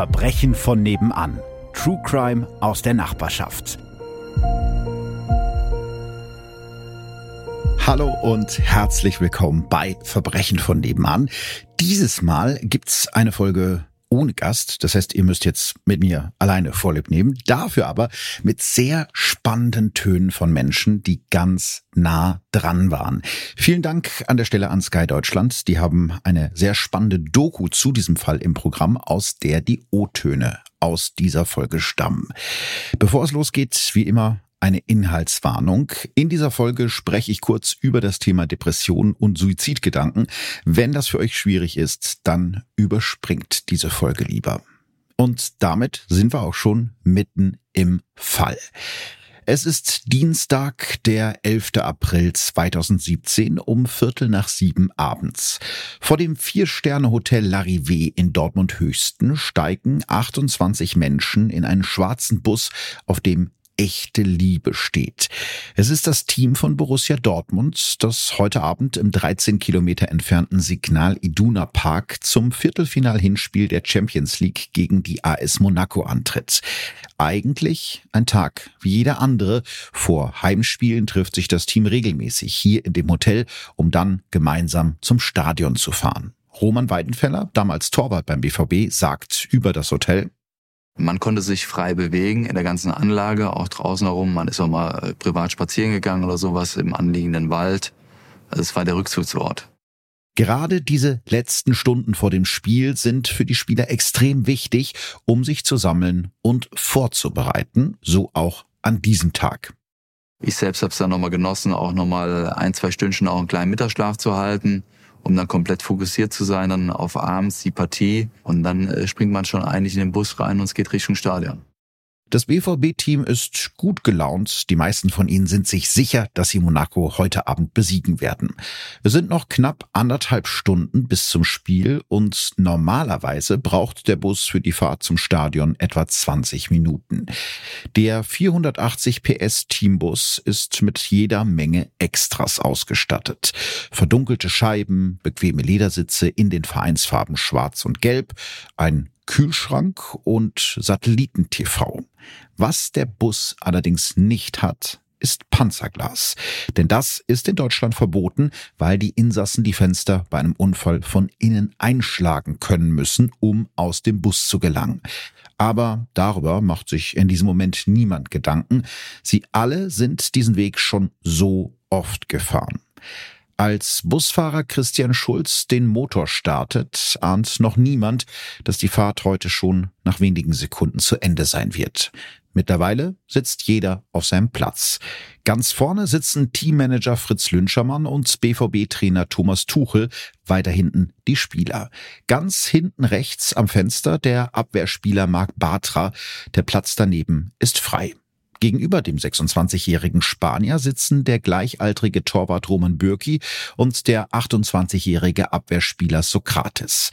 Verbrechen von nebenan. True Crime aus der Nachbarschaft. Hallo und herzlich willkommen bei Verbrechen von nebenan. Dieses Mal gibt's eine Folge ohne Gast. Das heißt, ihr müsst jetzt mit mir alleine Vorlieb nehmen. Dafür aber mit sehr spannenden Tönen von Menschen, die ganz nah dran waren. Vielen Dank an der Stelle an Sky Deutschland. Die haben eine sehr spannende Doku zu diesem Fall im Programm, aus der die O-Töne aus dieser Folge stammen. Bevor es losgeht, wie immer eine Inhaltswarnung. In dieser Folge spreche ich kurz über das Thema Depression und Suizidgedanken. Wenn das für euch schwierig ist, dann überspringt diese Folge lieber. Und damit sind wir auch schon mitten im Fall. Es ist Dienstag, der 11. April 2017 um Viertel nach sieben abends. Vor dem Vier-Sterne-Hotel Larivé in Dortmund-Höchsten steigen 28 Menschen in einen schwarzen Bus, auf dem echte Liebe steht. Es ist das Team von Borussia Dortmund, das heute Abend im 13 Kilometer entfernten Signal Iduna Park zum Viertelfinal-Hinspiel der Champions League gegen die AS Monaco antritt. Eigentlich ein Tag wie jeder andere. Vor Heimspielen trifft sich das Team regelmäßig hier in dem Hotel, um dann gemeinsam zum Stadion zu fahren. Roman Weidenfeller, damals Torwart beim BVB, sagt über das Hotel, man konnte sich frei bewegen in der ganzen Anlage, auch draußen herum. Man ist auch mal äh, privat spazieren gegangen oder sowas im anliegenden Wald. Also es war der Rückzugsort. Gerade diese letzten Stunden vor dem Spiel sind für die Spieler extrem wichtig, um sich zu sammeln und vorzubereiten, so auch an diesem Tag. Ich selbst habe es dann nochmal genossen, auch nochmal ein, zwei Stündchen auch einen kleinen Mittagsschlaf zu halten um dann komplett fokussiert zu sein, dann auf abends die Partie und dann äh, springt man schon eigentlich in den Bus rein und es geht Richtung Stadion. Das BVB-Team ist gut gelaunt. Die meisten von ihnen sind sich sicher, dass sie Monaco heute Abend besiegen werden. Es sind noch knapp anderthalb Stunden bis zum Spiel und normalerweise braucht der Bus für die Fahrt zum Stadion etwa 20 Minuten. Der 480 PS Teambus ist mit jeder Menge Extras ausgestattet. Verdunkelte Scheiben, bequeme Ledersitze in den Vereinsfarben schwarz und gelb, ein Kühlschrank und Satelliten-TV. Was der Bus allerdings nicht hat, ist Panzerglas. Denn das ist in Deutschland verboten, weil die Insassen die Fenster bei einem Unfall von innen einschlagen können müssen, um aus dem Bus zu gelangen. Aber darüber macht sich in diesem Moment niemand Gedanken. Sie alle sind diesen Weg schon so oft gefahren. Als Busfahrer Christian Schulz den Motor startet, ahnt noch niemand, dass die Fahrt heute schon nach wenigen Sekunden zu Ende sein wird. Mittlerweile sitzt jeder auf seinem Platz. Ganz vorne sitzen Teammanager Fritz Lünschermann und BVB-Trainer Thomas Tuchel, weiter hinten die Spieler. Ganz hinten rechts am Fenster der Abwehrspieler Marc Bartra, der Platz daneben ist frei. Gegenüber dem 26-jährigen Spanier sitzen der gleichaltrige Torwart Roman Bürki und der 28-jährige Abwehrspieler Sokrates.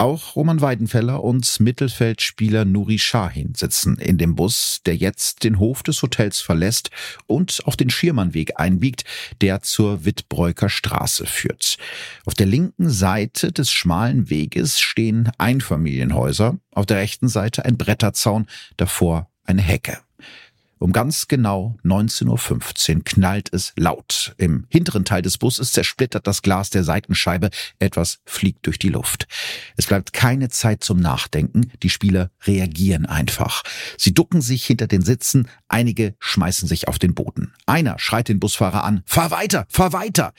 Auch Roman Weidenfeller und Mittelfeldspieler Nuri Shahin sitzen in dem Bus, der jetzt den Hof des Hotels verlässt und auf den Schiermannweg einbiegt, der zur Wittbreuker Straße führt. Auf der linken Seite des schmalen Weges stehen Einfamilienhäuser, auf der rechten Seite ein Bretterzaun, davor eine Hecke. Um ganz genau 19.15 Uhr knallt es laut. Im hinteren Teil des Busses zersplittert das Glas der Seitenscheibe. Etwas fliegt durch die Luft. Es bleibt keine Zeit zum Nachdenken. Die Spieler reagieren einfach. Sie ducken sich hinter den Sitzen. Einige schmeißen sich auf den Boden. Einer schreit den Busfahrer an. Fahr weiter! Fahr weiter!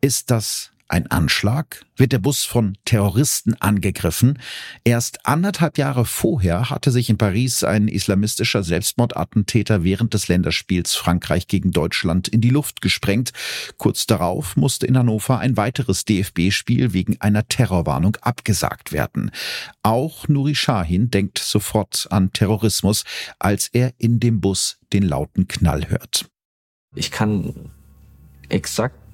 Ist das ein Anschlag? Wird der Bus von Terroristen angegriffen? Erst anderthalb Jahre vorher hatte sich in Paris ein islamistischer Selbstmordattentäter während des Länderspiels Frankreich gegen Deutschland in die Luft gesprengt. Kurz darauf musste in Hannover ein weiteres DFB-Spiel wegen einer Terrorwarnung abgesagt werden. Auch Nuri Shahin denkt sofort an Terrorismus, als er in dem Bus den lauten Knall hört. Ich kann exakt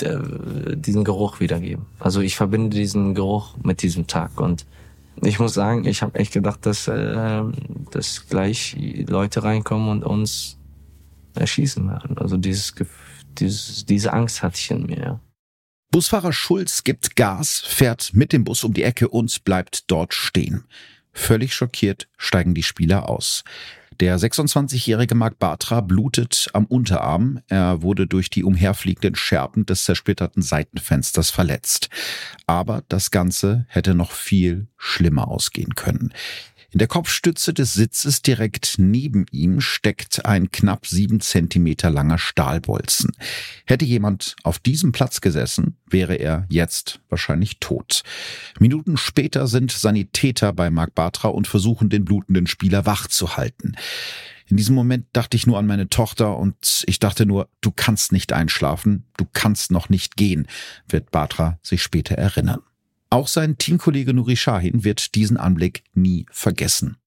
diesen Geruch wiedergeben. Also ich verbinde diesen Geruch mit diesem Tag und ich muss sagen, ich habe echt gedacht, dass, äh, dass gleich Leute reinkommen und uns erschießen werden. Also dieses, dieses, diese Angst hatte ich in mir. Busfahrer Schulz gibt Gas, fährt mit dem Bus um die Ecke und bleibt dort stehen. Völlig schockiert steigen die Spieler aus. Der 26-jährige Marc Bartra blutet am Unterarm. Er wurde durch die umherfliegenden Scherben des zersplitterten Seitenfensters verletzt. Aber das Ganze hätte noch viel schlimmer ausgehen können. In der Kopfstütze des Sitzes direkt neben ihm steckt ein knapp sieben Zentimeter langer Stahlbolzen. Hätte jemand auf diesem Platz gesessen, wäre er jetzt wahrscheinlich tot. Minuten später sind Sanitäter bei Mark Bartra und versuchen den blutenden Spieler wach zu halten. In diesem Moment dachte ich nur an meine Tochter und ich dachte nur, du kannst nicht einschlafen, du kannst noch nicht gehen, wird Batra sich später erinnern. Auch sein Teamkollege Nuri Shahin wird diesen Anblick nie vergessen.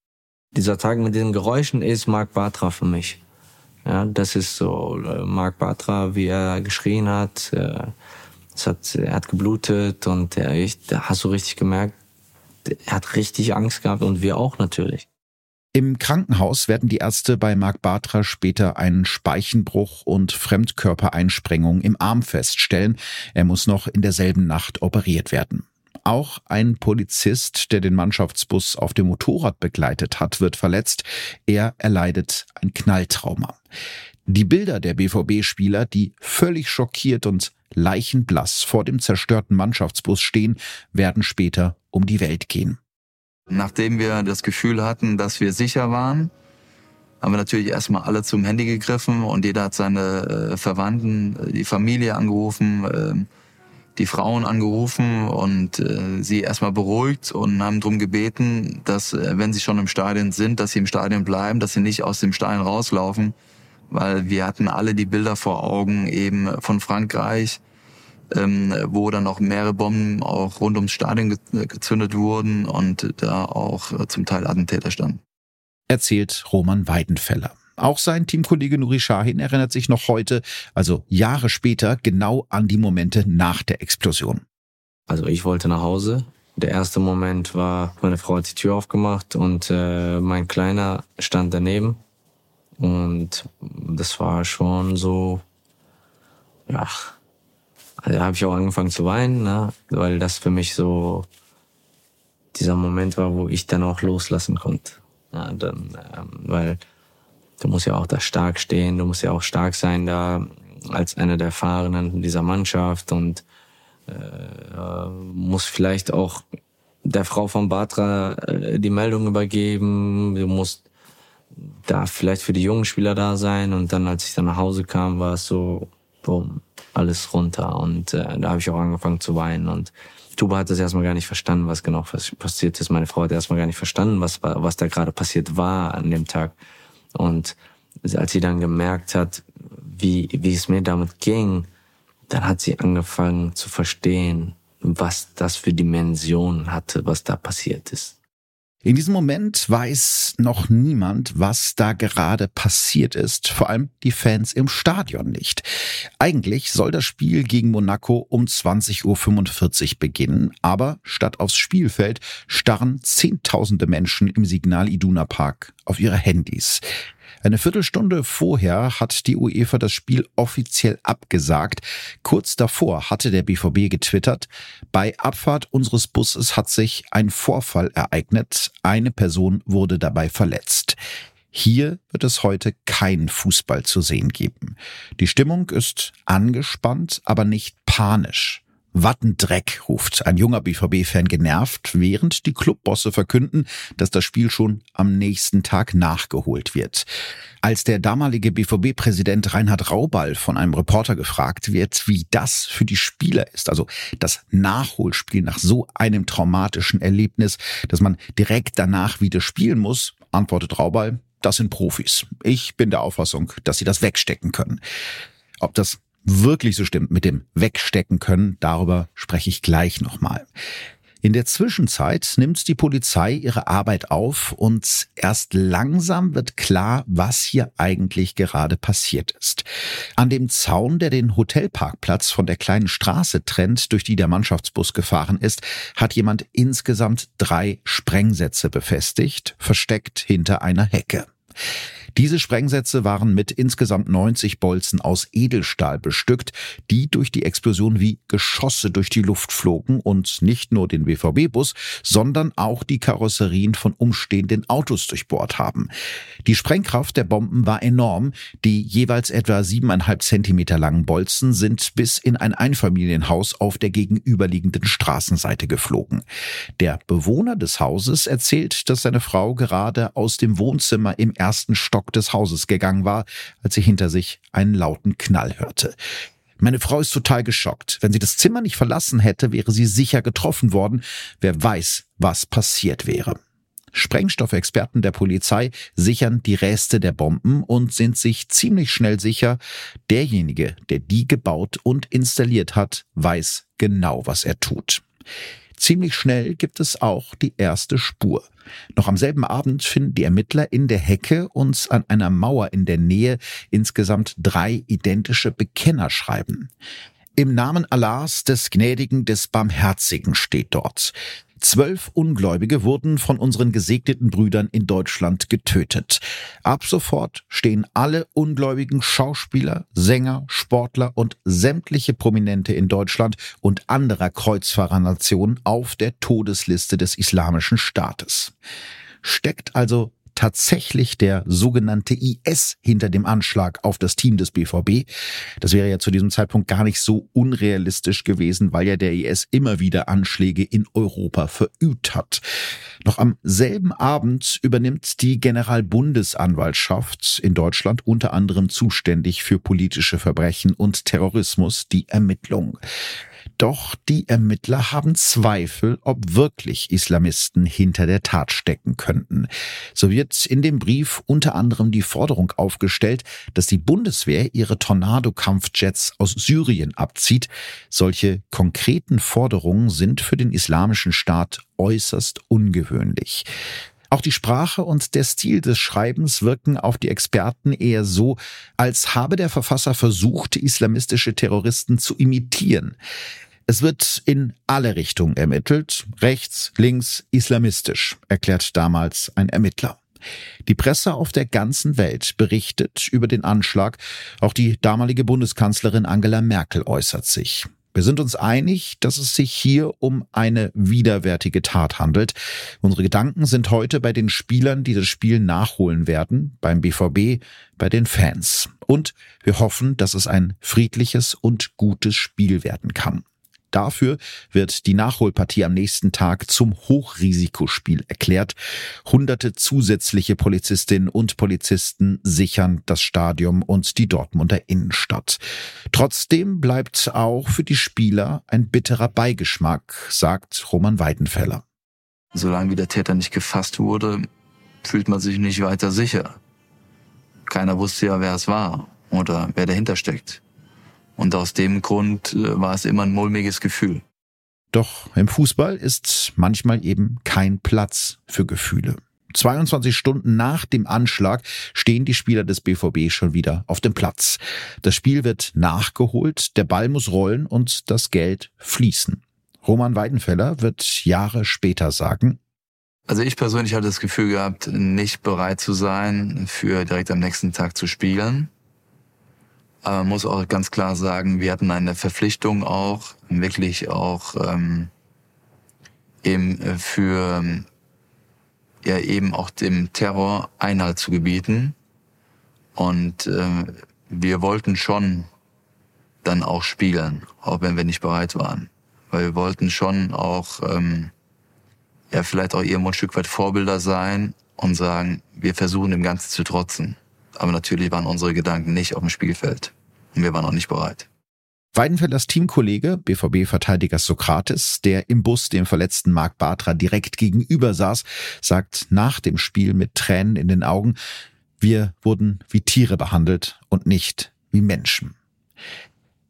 Dieser Tag mit den Geräuschen ist Mark Batra für mich. Ja, das ist so äh, Mark Batra, wie er geschrien hat. Äh, es hat er hat geblutet und er, ich, da hast du richtig gemerkt, er hat richtig Angst gehabt und wir auch natürlich. Im Krankenhaus werden die Ärzte bei Mark Bartra später einen Speichenbruch und Fremdkörpereinsprengung im Arm feststellen. Er muss noch in derselben Nacht operiert werden. Auch ein Polizist, der den Mannschaftsbus auf dem Motorrad begleitet hat, wird verletzt. Er erleidet ein Knalltrauma. Die Bilder der BVB-Spieler, die völlig schockiert und leichenblass vor dem zerstörten Mannschaftsbus stehen, werden später um die Welt gehen. Nachdem wir das Gefühl hatten, dass wir sicher waren, haben wir natürlich erstmal alle zum Handy gegriffen und jeder hat seine äh, Verwandten, äh, die Familie angerufen, äh, die Frauen angerufen und äh, sie erstmal beruhigt und haben darum gebeten, dass äh, wenn sie schon im Stadion sind, dass sie im Stadion bleiben, dass sie nicht aus dem Stadion rauslaufen, weil wir hatten alle die Bilder vor Augen eben von Frankreich, ähm, wo dann auch mehrere Bomben auch rund ums Stadion ge gezündet wurden und da auch äh, zum Teil Attentäter standen. Erzählt Roman Weidenfeller. Auch sein Teamkollege Nuri Shahin erinnert sich noch heute, also Jahre später, genau an die Momente nach der Explosion. Also ich wollte nach Hause. Der erste Moment war, meine Frau hat die Tür aufgemacht und äh, mein Kleiner stand daneben. Und das war schon so, ja, also da habe ich auch angefangen zu weinen, ne? weil das für mich so dieser Moment war, wo ich dann auch loslassen konnte. Ja, dann, ähm, weil du musst ja auch da stark stehen, du musst ja auch stark sein da als einer der Erfahrenen dieser Mannschaft und äh, muss vielleicht auch der Frau von Batra äh, die Meldung übergeben. Du musst da vielleicht für die jungen Spieler da sein. Und dann, als ich dann nach Hause kam, war es so, boom, alles runter. Und äh, da habe ich auch angefangen zu weinen. Und Tuba hat das erstmal gar nicht verstanden, was genau passiert ist. Meine Frau hat erstmal gar nicht verstanden, was, was da gerade passiert war an dem Tag. Und als sie dann gemerkt hat, wie, wie es mir damit ging, dann hat sie angefangen zu verstehen, was das für Dimensionen hatte, was da passiert ist. In diesem Moment weiß noch niemand, was da gerade passiert ist, vor allem die Fans im Stadion nicht. Eigentlich soll das Spiel gegen Monaco um 20.45 Uhr beginnen, aber statt aufs Spielfeld starren Zehntausende Menschen im Signal Iduna Park auf ihre Handys. Eine Viertelstunde vorher hat die UEFA das Spiel offiziell abgesagt. Kurz davor hatte der BVB getwittert, bei Abfahrt unseres Busses hat sich ein Vorfall ereignet. Eine Person wurde dabei verletzt. Hier wird es heute kein Fußball zu sehen geben. Die Stimmung ist angespannt, aber nicht panisch. Wattendreck, ruft ein junger BVB-Fan genervt, während die Clubbosse verkünden, dass das Spiel schon am nächsten Tag nachgeholt wird. Als der damalige BVB-Präsident Reinhard Rauball von einem Reporter gefragt wird, wie das für die Spieler ist, also das Nachholspiel nach so einem traumatischen Erlebnis, dass man direkt danach wieder spielen muss, antwortet Rauball, das sind Profis. Ich bin der Auffassung, dass sie das wegstecken können. Ob das wirklich so stimmt mit dem Wegstecken können, darüber spreche ich gleich nochmal. In der Zwischenzeit nimmt die Polizei ihre Arbeit auf und erst langsam wird klar, was hier eigentlich gerade passiert ist. An dem Zaun, der den Hotelparkplatz von der kleinen Straße trennt, durch die der Mannschaftsbus gefahren ist, hat jemand insgesamt drei Sprengsätze befestigt, versteckt hinter einer Hecke. Diese Sprengsätze waren mit insgesamt 90 Bolzen aus Edelstahl bestückt, die durch die Explosion wie Geschosse durch die Luft flogen und nicht nur den BVB-Bus, sondern auch die Karosserien von umstehenden Autos durchbohrt haben. Die Sprengkraft der Bomben war enorm. Die jeweils etwa siebeneinhalb Zentimeter langen Bolzen sind bis in ein Einfamilienhaus auf der gegenüberliegenden Straßenseite geflogen. Der Bewohner des Hauses erzählt, dass seine Frau gerade aus dem Wohnzimmer im ersten Stock des Hauses gegangen war, als sie hinter sich einen lauten Knall hörte. Meine Frau ist total geschockt. Wenn sie das Zimmer nicht verlassen hätte, wäre sie sicher getroffen worden. Wer weiß, was passiert wäre. Sprengstoffexperten der Polizei sichern die Reste der Bomben und sind sich ziemlich schnell sicher, derjenige, der die gebaut und installiert hat, weiß genau, was er tut. Ziemlich schnell gibt es auch die erste Spur. Noch am selben Abend finden die Ermittler in der Hecke und an einer Mauer in der Nähe insgesamt drei identische Bekennerschreiben. Im Namen Allahs, des Gnädigen, des Barmherzigen steht dort. Zwölf Ungläubige wurden von unseren gesegneten Brüdern in Deutschland getötet. Ab sofort stehen alle ungläubigen Schauspieler, Sänger, Sportler und sämtliche Prominente in Deutschland und anderer Kreuzfahrernationen auf der Todesliste des Islamischen Staates. Steckt also tatsächlich der sogenannte IS hinter dem Anschlag auf das Team des BVB. Das wäre ja zu diesem Zeitpunkt gar nicht so unrealistisch gewesen, weil ja der IS immer wieder Anschläge in Europa verübt hat. Noch am selben Abend übernimmt die Generalbundesanwaltschaft in Deutschland unter anderem zuständig für politische Verbrechen und Terrorismus die Ermittlung. Doch die Ermittler haben Zweifel, ob wirklich Islamisten hinter der Tat stecken könnten. So wird in dem Brief unter anderem die Forderung aufgestellt, dass die Bundeswehr ihre Tornado-Kampfjets aus Syrien abzieht. Solche konkreten Forderungen sind für den islamischen Staat äußerst ungewöhnlich. Auch die Sprache und der Stil des Schreibens wirken auf die Experten eher so, als habe der Verfasser versucht, islamistische Terroristen zu imitieren. Es wird in alle Richtungen ermittelt, rechts, links, islamistisch, erklärt damals ein Ermittler. Die Presse auf der ganzen Welt berichtet über den Anschlag. Auch die damalige Bundeskanzlerin Angela Merkel äußert sich. Wir sind uns einig, dass es sich hier um eine widerwärtige Tat handelt. Unsere Gedanken sind heute bei den Spielern, die das Spiel nachholen werden, beim BVB, bei den Fans. Und wir hoffen, dass es ein friedliches und gutes Spiel werden kann. Dafür wird die Nachholpartie am nächsten Tag zum Hochrisikospiel erklärt. Hunderte zusätzliche Polizistinnen und Polizisten sichern das Stadion und die Dortmunder Innenstadt. Trotzdem bleibt auch für die Spieler ein bitterer Beigeschmack, sagt Roman Weidenfeller. Solange der Täter nicht gefasst wurde, fühlt man sich nicht weiter sicher. Keiner wusste ja, wer es war oder wer dahinter steckt. Und aus dem Grund äh, war es immer ein mulmiges Gefühl. Doch im Fußball ist manchmal eben kein Platz für Gefühle. 22 Stunden nach dem Anschlag stehen die Spieler des BVB schon wieder auf dem Platz. Das Spiel wird nachgeholt, der Ball muss rollen und das Geld fließen. Roman Weidenfeller wird Jahre später sagen, also ich persönlich hatte das Gefühl gehabt, nicht bereit zu sein, für direkt am nächsten Tag zu spielen. Aber man muss auch ganz klar sagen, wir hatten eine Verpflichtung auch, wirklich auch ähm, eben äh, für ja eben auch dem Terror Einhalt zu gebieten. Und äh, wir wollten schon dann auch spielen, auch wenn wir nicht bereit waren. Weil wir wollten schon auch ähm, ja vielleicht auch irgendwo ein Stück weit Vorbilder sein und sagen, wir versuchen dem Ganzen zu trotzen. Aber natürlich waren unsere Gedanken nicht auf dem Spielfeld. Und wir waren auch nicht bereit. Weidenfellers Teamkollege, BVB-Verteidiger Sokrates, der im Bus dem verletzten Marc Bartra direkt gegenüber saß, sagt nach dem Spiel mit Tränen in den Augen, wir wurden wie Tiere behandelt und nicht wie Menschen.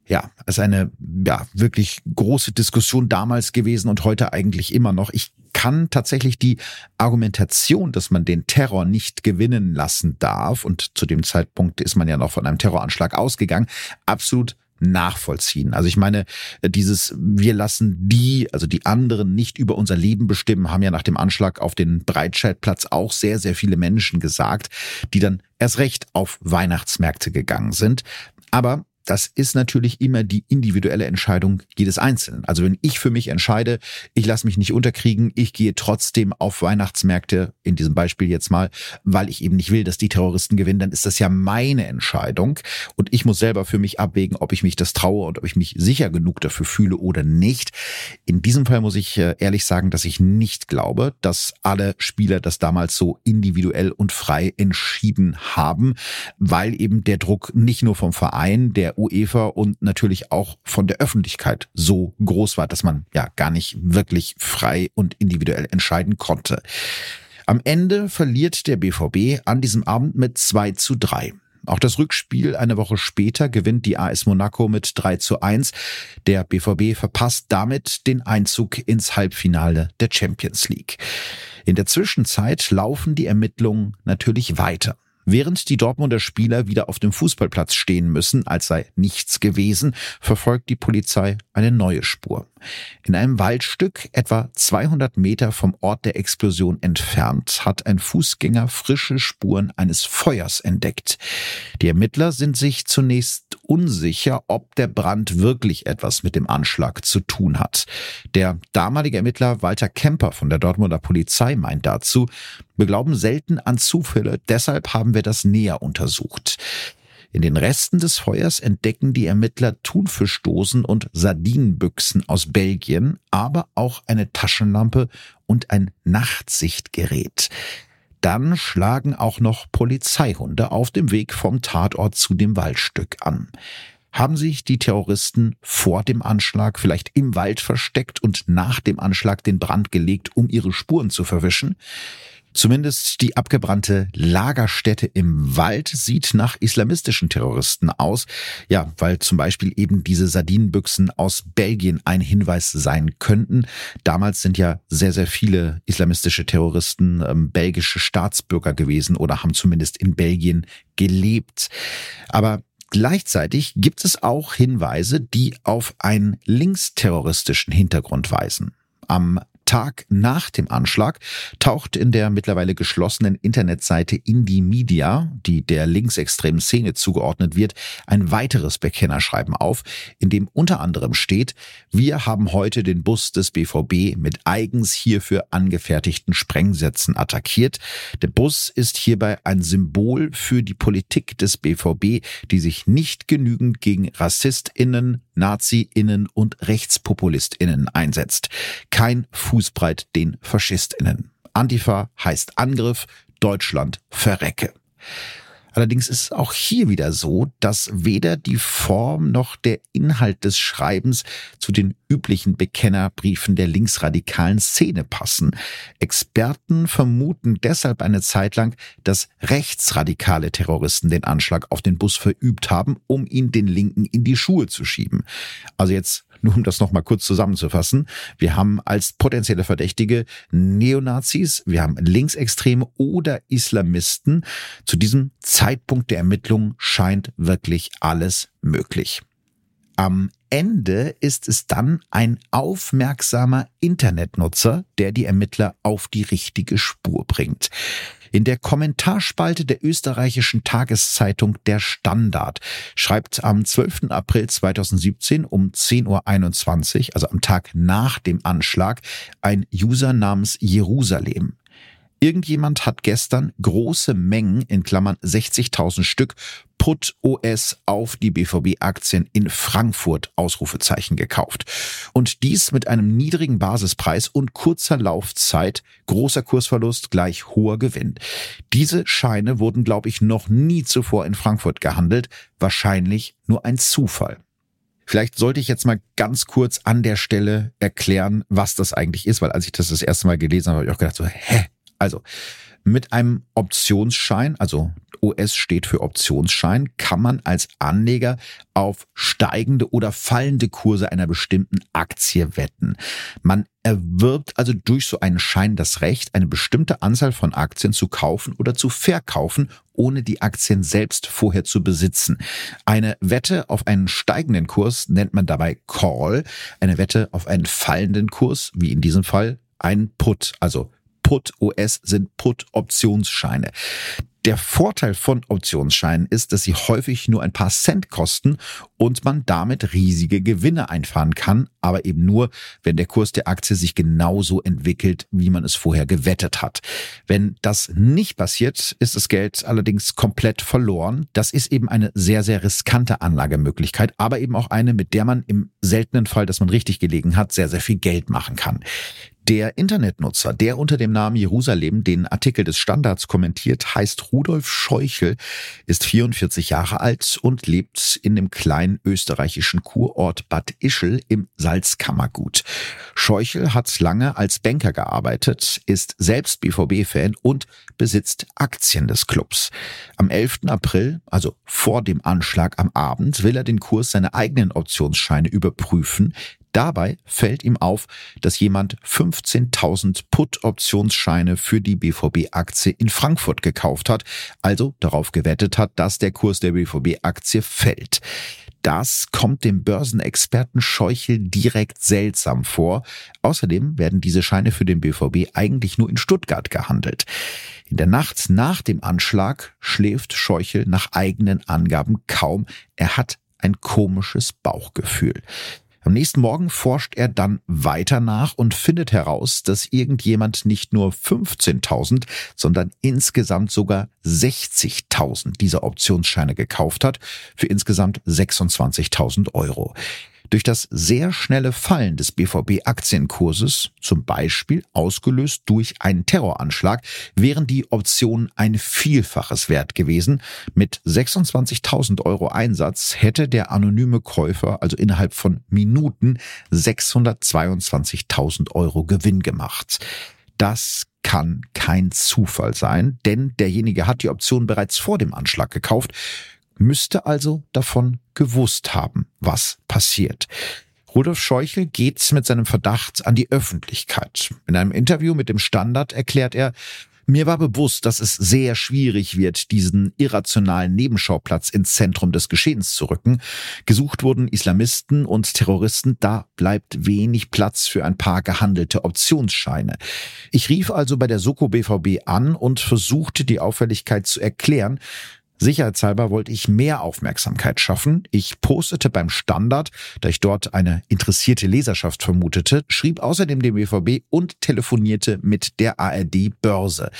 Ja, es ist eine ja, wirklich große Diskussion damals gewesen und heute eigentlich immer noch. Ich kann tatsächlich die Argumentation, dass man den Terror nicht gewinnen lassen darf, und zu dem Zeitpunkt ist man ja noch von einem Terroranschlag ausgegangen, absolut nachvollziehen. Also ich meine, dieses wir lassen die, also die anderen nicht über unser Leben bestimmen, haben ja nach dem Anschlag auf den Breitscheidplatz auch sehr, sehr viele Menschen gesagt, die dann erst recht auf Weihnachtsmärkte gegangen sind. Aber das ist natürlich immer die individuelle Entscheidung jedes Einzelnen. Also wenn ich für mich entscheide, ich lasse mich nicht unterkriegen, ich gehe trotzdem auf Weihnachtsmärkte, in diesem Beispiel jetzt mal, weil ich eben nicht will, dass die Terroristen gewinnen, dann ist das ja meine Entscheidung. Und ich muss selber für mich abwägen, ob ich mich das traue und ob ich mich sicher genug dafür fühle oder nicht. In diesem Fall muss ich äh, ehrlich sagen, dass ich nicht glaube, dass alle Spieler das damals so individuell und frei entschieden haben, weil eben der Druck nicht nur vom Verein, der UEFA und natürlich auch von der Öffentlichkeit so groß war, dass man ja gar nicht wirklich frei und individuell entscheiden konnte. Am Ende verliert der BVB an diesem Abend mit 2 zu 3. Auch das Rückspiel eine Woche später gewinnt die AS Monaco mit 3 zu 1. Der BVB verpasst damit den Einzug ins Halbfinale der Champions League. In der Zwischenzeit laufen die Ermittlungen natürlich weiter. Während die Dortmunder Spieler wieder auf dem Fußballplatz stehen müssen, als sei nichts gewesen, verfolgt die Polizei eine neue Spur. In einem Waldstück, etwa 200 Meter vom Ort der Explosion entfernt, hat ein Fußgänger frische Spuren eines Feuers entdeckt. Die Ermittler sind sich zunächst unsicher, ob der Brand wirklich etwas mit dem Anschlag zu tun hat. Der damalige Ermittler Walter Kemper von der Dortmunder Polizei meint dazu, wir glauben selten an Zufälle, deshalb haben wir das näher untersucht. In den Resten des Feuers entdecken die Ermittler Thunfischdosen und Sardinenbüchsen aus Belgien, aber auch eine Taschenlampe und ein Nachtsichtgerät. Dann schlagen auch noch Polizeihunde auf dem Weg vom Tatort zu dem Waldstück an. Haben sich die Terroristen vor dem Anschlag vielleicht im Wald versteckt und nach dem Anschlag den Brand gelegt, um ihre Spuren zu verwischen? Zumindest die abgebrannte Lagerstätte im Wald sieht nach islamistischen Terroristen aus. Ja, weil zum Beispiel eben diese Sardinenbüchsen aus Belgien ein Hinweis sein könnten. Damals sind ja sehr, sehr viele islamistische Terroristen ähm, belgische Staatsbürger gewesen oder haben zumindest in Belgien gelebt. Aber Gleichzeitig gibt es auch Hinweise, die auf einen linksterroristischen Hintergrund weisen. Am Tag nach dem Anschlag taucht in der mittlerweile geschlossenen Internetseite Indie Media, die der linksextremen Szene zugeordnet wird, ein weiteres Bekennerschreiben auf, in dem unter anderem steht, wir haben heute den Bus des BVB mit eigens hierfür angefertigten Sprengsätzen attackiert. Der Bus ist hierbei ein Symbol für die Politik des BVB, die sich nicht genügend gegen RassistInnen, Nazi-Innen und RechtspopulistInnen einsetzt. Kein Fußbreit den FaschistInnen. Antifa heißt Angriff, Deutschland verrecke. Allerdings ist es auch hier wieder so, dass weder die Form noch der Inhalt des Schreibens zu den üblichen Bekennerbriefen der linksradikalen Szene passen. Experten vermuten deshalb eine Zeit lang, dass rechtsradikale Terroristen den Anschlag auf den Bus verübt haben, um ihn den Linken in die Schuhe zu schieben. Also jetzt nur um das nochmal kurz zusammenzufassen. Wir haben als potenzielle Verdächtige Neonazis, wir haben Linksextreme oder Islamisten. Zu diesem Zeitpunkt der Ermittlung scheint wirklich alles möglich. Am Ende ist es dann ein aufmerksamer Internetnutzer, der die Ermittler auf die richtige Spur bringt. In der Kommentarspalte der österreichischen Tageszeitung Der Standard schreibt am 12. April 2017 um 10.21 Uhr, also am Tag nach dem Anschlag, ein User namens Jerusalem. Irgendjemand hat gestern große Mengen, in Klammern 60.000 Stück, Put OS auf die BVB-Aktien in Frankfurt Ausrufezeichen gekauft. Und dies mit einem niedrigen Basispreis und kurzer Laufzeit, großer Kursverlust gleich hoher Gewinn. Diese Scheine wurden, glaube ich, noch nie zuvor in Frankfurt gehandelt. Wahrscheinlich nur ein Zufall. Vielleicht sollte ich jetzt mal ganz kurz an der Stelle erklären, was das eigentlich ist, weil als ich das das erste Mal gelesen habe, habe ich auch gedacht so, hä? Also, Mit einem Optionsschein, also OS steht für Optionsschein, kann man als Anleger auf steigende oder fallende Kurse einer bestimmten Aktie wetten. Man erwirbt also durch so einen Schein das Recht, eine bestimmte Anzahl von Aktien zu kaufen oder zu verkaufen, ohne die Aktien selbst vorher zu besitzen. Eine Wette auf einen steigenden Kurs nennt man dabei Call, eine Wette auf einen fallenden Kurs, wie in diesem Fall, ein Put, also Put-OS sind Put-Optionsscheine. Der Vorteil von Optionsscheinen ist, dass sie häufig nur ein paar Cent kosten und man damit riesige Gewinne einfahren kann, aber eben nur, wenn der Kurs der Aktie sich genauso entwickelt, wie man es vorher gewettet hat. Wenn das nicht passiert, ist das Geld allerdings komplett verloren. Das ist eben eine sehr, sehr riskante Anlagemöglichkeit, aber eben auch eine, mit der man im seltenen Fall, dass man richtig gelegen hat, sehr, sehr viel Geld machen kann. Der Internetnutzer, der unter dem Namen Jerusalem den Artikel des Standards kommentiert, heißt Rudolf Scheuchel, ist 44 Jahre alt und lebt in dem kleinen österreichischen Kurort Bad Ischl im Salzkammergut. Scheuchel hat lange als Banker gearbeitet, ist selbst BVB-Fan und besitzt Aktien des Clubs. Am 11. April, also vor dem Anschlag am Abend, will er den Kurs seiner eigenen Optionsscheine überprüfen. Dabei fällt ihm auf, dass jemand 15.000 Put-Optionsscheine für die BVB-Aktie in Frankfurt gekauft hat, also darauf gewettet hat, dass der Kurs der BVB-Aktie fällt. Das kommt dem Börsenexperten Scheuchel direkt seltsam vor. Außerdem werden diese Scheine für den BVB eigentlich nur in Stuttgart gehandelt. In der Nacht nach dem Anschlag schläft Scheuchel nach eigenen Angaben kaum. Er hat ein komisches Bauchgefühl. Am nächsten Morgen forscht er dann weiter nach und findet heraus, dass irgendjemand nicht nur 15.000, sondern insgesamt sogar 60.000 dieser Optionsscheine gekauft hat für insgesamt 26.000 Euro. Durch das sehr schnelle Fallen des BVB-Aktienkurses, zum Beispiel ausgelöst durch einen Terroranschlag, wären die Optionen ein Vielfaches wert gewesen. Mit 26.000 Euro Einsatz hätte der anonyme Käufer also innerhalb von Minuten 622.000 Euro Gewinn gemacht. Das kann kein Zufall sein, denn derjenige hat die Option bereits vor dem Anschlag gekauft müsste also davon gewusst haben, was passiert. Rudolf Scheuchel geht mit seinem Verdacht an die Öffentlichkeit. In einem Interview mit dem Standard erklärt er, mir war bewusst, dass es sehr schwierig wird, diesen irrationalen Nebenschauplatz ins Zentrum des Geschehens zu rücken. Gesucht wurden Islamisten und Terroristen, da bleibt wenig Platz für ein paar gehandelte Optionsscheine. Ich rief also bei der Soko BVB an und versuchte die Auffälligkeit zu erklären, Sicherheitshalber wollte ich mehr Aufmerksamkeit schaffen. Ich postete beim Standard, da ich dort eine interessierte Leserschaft vermutete, schrieb außerdem dem BVB und telefonierte mit der ARD Börse.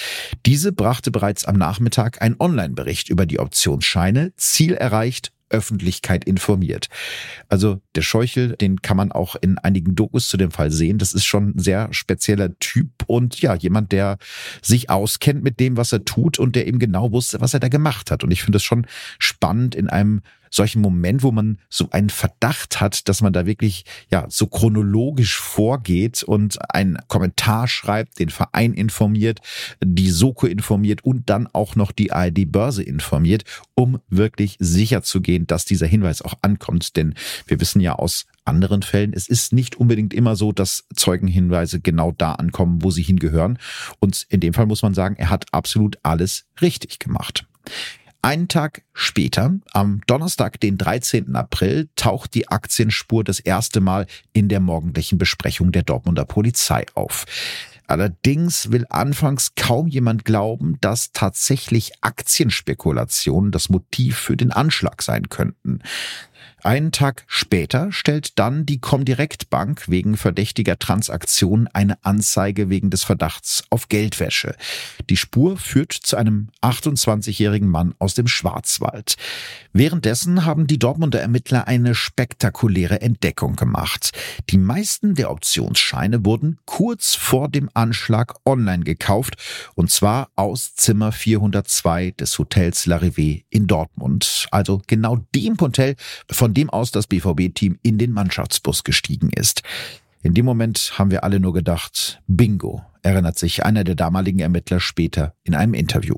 Diese brachte bereits am Nachmittag einen Online-Bericht über die Optionsscheine. Ziel erreicht, Öffentlichkeit informiert. Also der Scheuchel, den kann man auch in einigen Dokus zu dem Fall sehen. Das ist schon ein sehr spezieller Typ und ja, jemand, der sich auskennt mit dem, was er tut und der eben genau wusste, was er da gemacht hat. Und ich finde es schon spannend in einem solchen Moment, wo man so einen Verdacht hat, dass man da wirklich ja so chronologisch vorgeht und einen Kommentar schreibt, den Verein informiert, die Soko informiert und dann auch noch die ARD Börse informiert, um wirklich sicher zu gehen, dass dieser Hinweis auch ankommt. Denn wir wissen ja aus anderen Fällen, es ist nicht unbedingt immer so, dass Zeugenhinweise genau da ankommen, wo sie hingehören. Und in dem Fall muss man sagen, er hat absolut alles richtig gemacht. Einen Tag später, am Donnerstag, den 13. April, taucht die Aktienspur das erste Mal in der morgendlichen Besprechung der Dortmunder Polizei auf. Allerdings will anfangs kaum jemand glauben, dass tatsächlich Aktienspekulationen das Motiv für den Anschlag sein könnten. Einen Tag später stellt dann die Comdirect Bank wegen verdächtiger Transaktionen eine Anzeige wegen des Verdachts auf Geldwäsche. Die Spur führt zu einem 28-jährigen Mann aus dem Schwarzwald. Währenddessen haben die Dortmunder Ermittler eine spektakuläre Entdeckung gemacht. Die meisten der Optionsscheine wurden kurz vor dem Anschlag online gekauft und zwar aus Zimmer 402 des Hotels Larivé in Dortmund. Also genau dem Hotel, von dem aus das BVB-Team in den Mannschaftsbus gestiegen ist. In dem Moment haben wir alle nur gedacht, Bingo, erinnert sich einer der damaligen Ermittler später in einem Interview.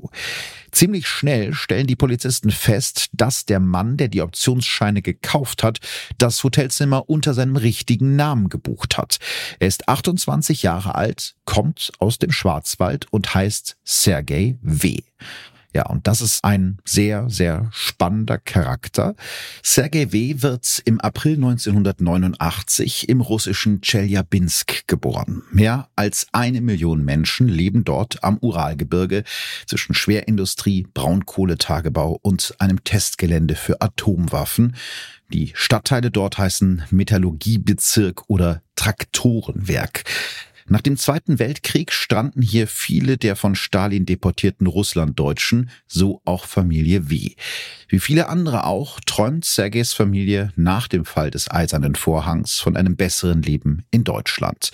Ziemlich schnell stellen die Polizisten fest, dass der Mann, der die Optionsscheine gekauft hat, das Hotelzimmer unter seinem richtigen Namen gebucht hat. Er ist 28 Jahre alt, kommt aus dem Schwarzwald und heißt Sergei W. Ja, und das ist ein sehr, sehr spannender Charakter. Sergei W. wird im April 1989 im russischen Chelyabinsk geboren. Mehr als eine Million Menschen leben dort am Uralgebirge zwischen Schwerindustrie, Braunkohletagebau und einem Testgelände für Atomwaffen. Die Stadtteile dort heißen Metallurgiebezirk oder Traktorenwerk. Nach dem Zweiten Weltkrieg stranden hier viele der von Stalin deportierten Russlanddeutschen, so auch Familie W. Wie viele andere auch träumt Sergejs Familie nach dem Fall des Eisernen Vorhangs von einem besseren Leben in Deutschland.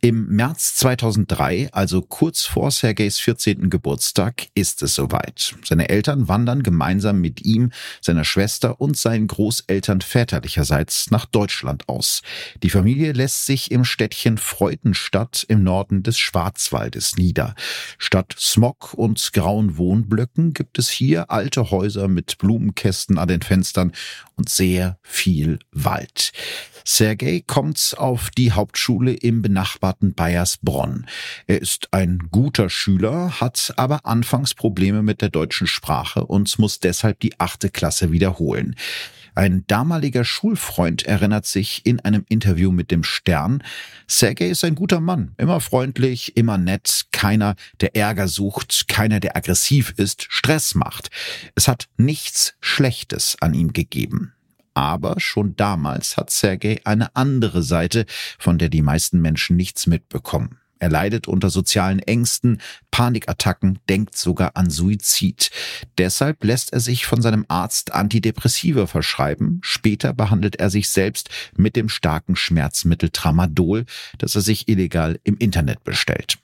Im März 2003, also kurz vor Sergejs 14. Geburtstag, ist es soweit. Seine Eltern wandern gemeinsam mit ihm, seiner Schwester und seinen Großeltern väterlicherseits nach Deutschland aus. Die Familie lässt sich im Städtchen Freudenstadt im Norden des Schwarzwaldes nieder. Statt Smog und grauen Wohnblöcken gibt es hier alte Häuser mit Blumenkästen an den Fenstern und sehr viel Wald. Sergei kommt auf die Hauptschule im benachbarten Bayersbronn. Er ist ein guter Schüler, hat aber anfangs Probleme mit der deutschen Sprache und muss deshalb die achte Klasse wiederholen. Ein damaliger Schulfreund erinnert sich in einem Interview mit dem Stern, Sergei ist ein guter Mann, immer freundlich, immer nett, keiner, der Ärger sucht, keiner, der aggressiv ist, Stress macht. Es hat nichts Schlechtes an ihm gegeben. Aber schon damals hat Sergei eine andere Seite, von der die meisten Menschen nichts mitbekommen. Er leidet unter sozialen Ängsten, Panikattacken, denkt sogar an Suizid. Deshalb lässt er sich von seinem Arzt Antidepressiva verschreiben. Später behandelt er sich selbst mit dem starken Schmerzmittel Tramadol, das er sich illegal im Internet bestellt.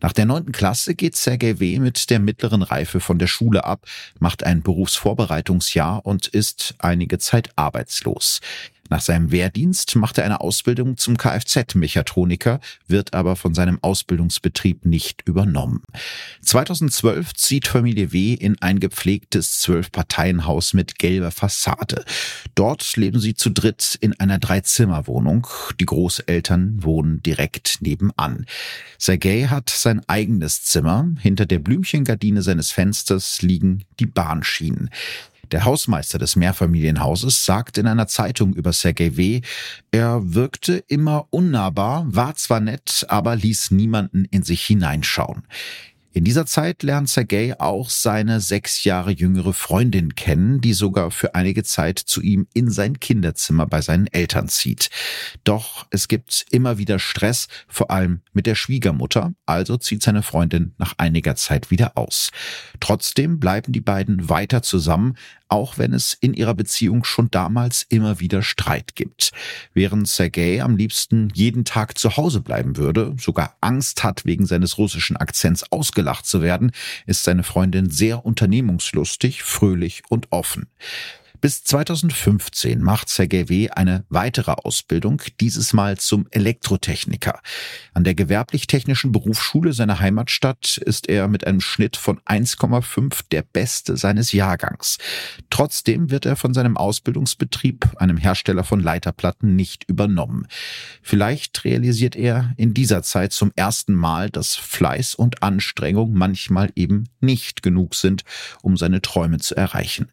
Nach der neunten Klasse geht Sergei W. mit der mittleren Reife von der Schule ab, macht ein Berufsvorbereitungsjahr und ist einige Zeit arbeitslos. Nach seinem Wehrdienst macht er eine Ausbildung zum Kfz-Mechatroniker, wird aber von seinem Ausbildungsbetrieb nicht übernommen. 2012 zieht Familie W. in ein gepflegtes Zwölf-Parteien-Haus mit gelber Fassade. Dort leben sie zu dritt in einer Dreizimmerwohnung. Die Großeltern wohnen direkt nebenan. Sergei hat sein eigenes Zimmer. Hinter der Blümchengardine seines Fensters liegen die Bahnschienen. Der Hausmeister des Mehrfamilienhauses sagt in einer Zeitung über Sergei W., er wirkte immer unnahbar, war zwar nett, aber ließ niemanden in sich hineinschauen. In dieser Zeit lernt Sergei auch seine sechs Jahre jüngere Freundin kennen, die sogar für einige Zeit zu ihm in sein Kinderzimmer bei seinen Eltern zieht. Doch es gibt immer wieder Stress, vor allem mit der Schwiegermutter, also zieht seine Freundin nach einiger Zeit wieder aus. Trotzdem bleiben die beiden weiter zusammen, auch wenn es in ihrer Beziehung schon damals immer wieder Streit gibt. Während Sergei am liebsten jeden Tag zu Hause bleiben würde, sogar Angst hat, wegen seines russischen Akzents ausgelacht zu werden, ist seine Freundin sehr unternehmungslustig, fröhlich und offen. Bis 2015 macht Sergei W. eine weitere Ausbildung, dieses Mal zum Elektrotechniker. An der gewerblich-technischen Berufsschule seiner Heimatstadt ist er mit einem Schnitt von 1,5 der beste seines Jahrgangs. Trotzdem wird er von seinem Ausbildungsbetrieb, einem Hersteller von Leiterplatten, nicht übernommen. Vielleicht realisiert er in dieser Zeit zum ersten Mal, dass Fleiß und Anstrengung manchmal eben nicht genug sind, um seine Träume zu erreichen.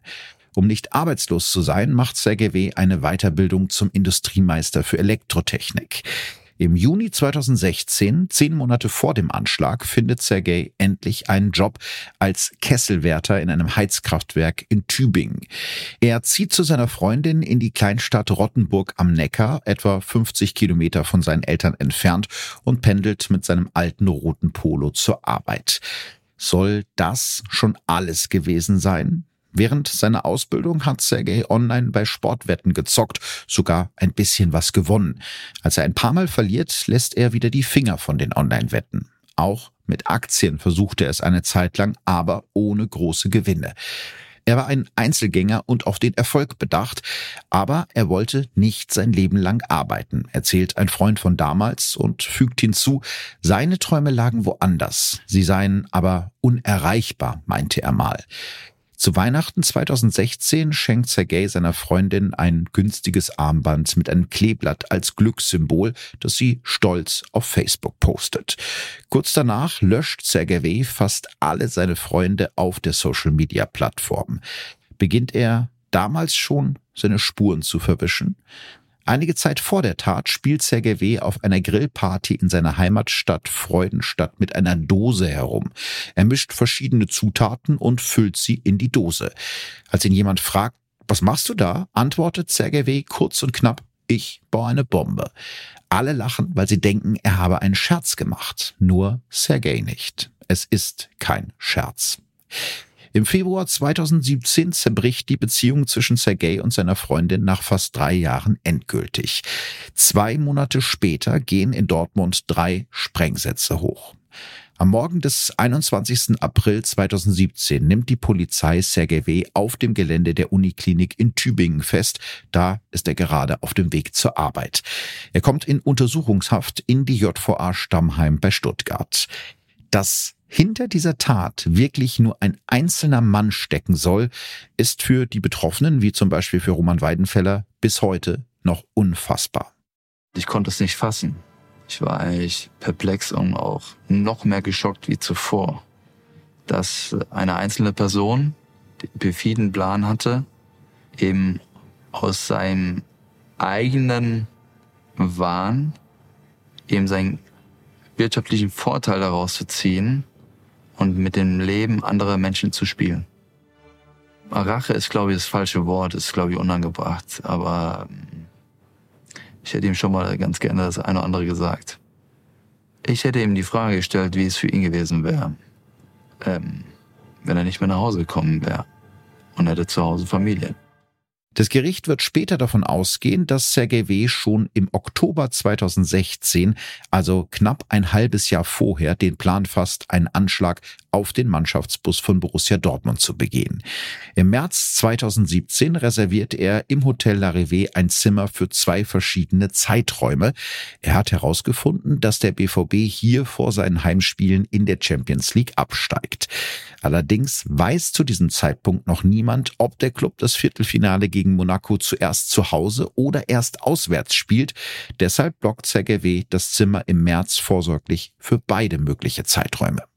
Um nicht arbeitslos zu sein, macht Sergei eine Weiterbildung zum Industriemeister für Elektrotechnik. Im Juni 2016, zehn Monate vor dem Anschlag, findet Sergei endlich einen Job als Kesselwärter in einem Heizkraftwerk in Tübingen. Er zieht zu seiner Freundin in die Kleinstadt Rottenburg am Neckar, etwa 50 Kilometer von seinen Eltern entfernt, und pendelt mit seinem alten roten Polo zur Arbeit. Soll das schon alles gewesen sein? Während seiner Ausbildung hat Sergei online bei Sportwetten gezockt, sogar ein bisschen was gewonnen. Als er ein paar Mal verliert, lässt er wieder die Finger von den Online-Wetten. Auch mit Aktien versuchte er es eine Zeit lang, aber ohne große Gewinne. Er war ein Einzelgänger und auf den Erfolg bedacht, aber er wollte nicht sein Leben lang arbeiten, erzählt ein Freund von damals und fügt hinzu, seine Träume lagen woanders, sie seien aber unerreichbar, meinte er mal. Zu Weihnachten 2016 schenkt Sergei seiner Freundin ein günstiges Armband mit einem Kleeblatt als Glückssymbol, das sie stolz auf Facebook postet. Kurz danach löscht Sergei fast alle seine Freunde auf der Social-Media-Plattform. Beginnt er damals schon seine Spuren zu verwischen? Einige Zeit vor der Tat spielt Sergei W. auf einer Grillparty in seiner Heimatstadt Freudenstadt mit einer Dose herum. Er mischt verschiedene Zutaten und füllt sie in die Dose. Als ihn jemand fragt, was machst du da? antwortet Sergei W. kurz und knapp, ich baue eine Bombe. Alle lachen, weil sie denken, er habe einen Scherz gemacht. Nur Sergei nicht. Es ist kein Scherz. Im Februar 2017 zerbricht die Beziehung zwischen Sergei und seiner Freundin nach fast drei Jahren endgültig. Zwei Monate später gehen in Dortmund drei Sprengsätze hoch. Am Morgen des 21. April 2017 nimmt die Polizei Sergei W. auf dem Gelände der Uniklinik in Tübingen fest. Da ist er gerade auf dem Weg zur Arbeit. Er kommt in Untersuchungshaft in die JVA Stammheim bei Stuttgart. Das hinter dieser Tat wirklich nur ein einzelner Mann stecken soll, ist für die Betroffenen, wie zum Beispiel für Roman Weidenfeller, bis heute noch unfassbar. Ich konnte es nicht fassen. Ich war eigentlich perplex und auch noch mehr geschockt wie zuvor, dass eine einzelne Person den perfiden Plan hatte, eben aus seinem eigenen Wahn eben seinen wirtschaftlichen Vorteil daraus zu ziehen und mit dem Leben anderer Menschen zu spielen. Rache ist, glaube ich, das falsche Wort, ist, glaube ich, unangebracht. Aber ähm, ich hätte ihm schon mal ganz gerne das eine oder andere gesagt. Ich hätte ihm die Frage gestellt, wie es für ihn gewesen wäre, ähm, wenn er nicht mehr nach Hause gekommen wäre und hätte zu Hause Familie. Das Gericht wird später davon ausgehen, dass Sergei W. schon im Oktober 2016, also knapp ein halbes Jahr vorher, den Plan fasst, einen Anschlag auf den Mannschaftsbus von Borussia Dortmund zu begehen. Im März 2017 reserviert er im Hotel L'Arrivée ein Zimmer für zwei verschiedene Zeiträume. Er hat herausgefunden, dass der BVB hier vor seinen Heimspielen in der Champions League absteigt. Allerdings weiß zu diesem Zeitpunkt noch niemand, ob der Club das Viertelfinale gegen Monaco zuerst zu Hause oder erst auswärts spielt. Deshalb blockt ZGW das Zimmer im März vorsorglich für beide mögliche Zeiträume.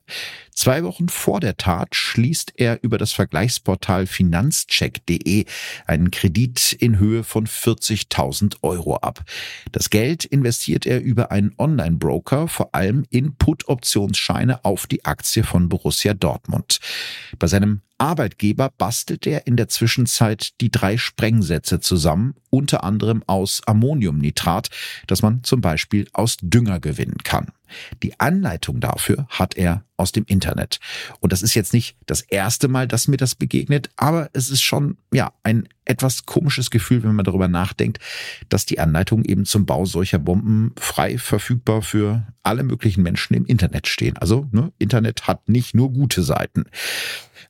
Zwei Wochen vor der Tat schließt er über das Vergleichsportal finanzcheck.de einen Kredit in Höhe von 40.000 Euro ab. Das Geld investiert er über einen Online-Broker vor allem in Put-Optionsscheine auf die Aktie von Borussia Dortmund. Bei seinem Arbeitgeber bastelt er in der Zwischenzeit die drei Sprengsätze zusammen, unter anderem aus Ammoniumnitrat, das man zum Beispiel aus Dünger gewinnen kann. Die Anleitung dafür hat er aus dem Internet. Und das ist jetzt nicht das erste Mal, dass mir das begegnet, aber es ist schon, ja, ein etwas komisches Gefühl, wenn man darüber nachdenkt, dass die Anleitungen eben zum Bau solcher Bomben frei verfügbar für alle möglichen Menschen im Internet stehen. Also, ne, Internet hat nicht nur gute Seiten.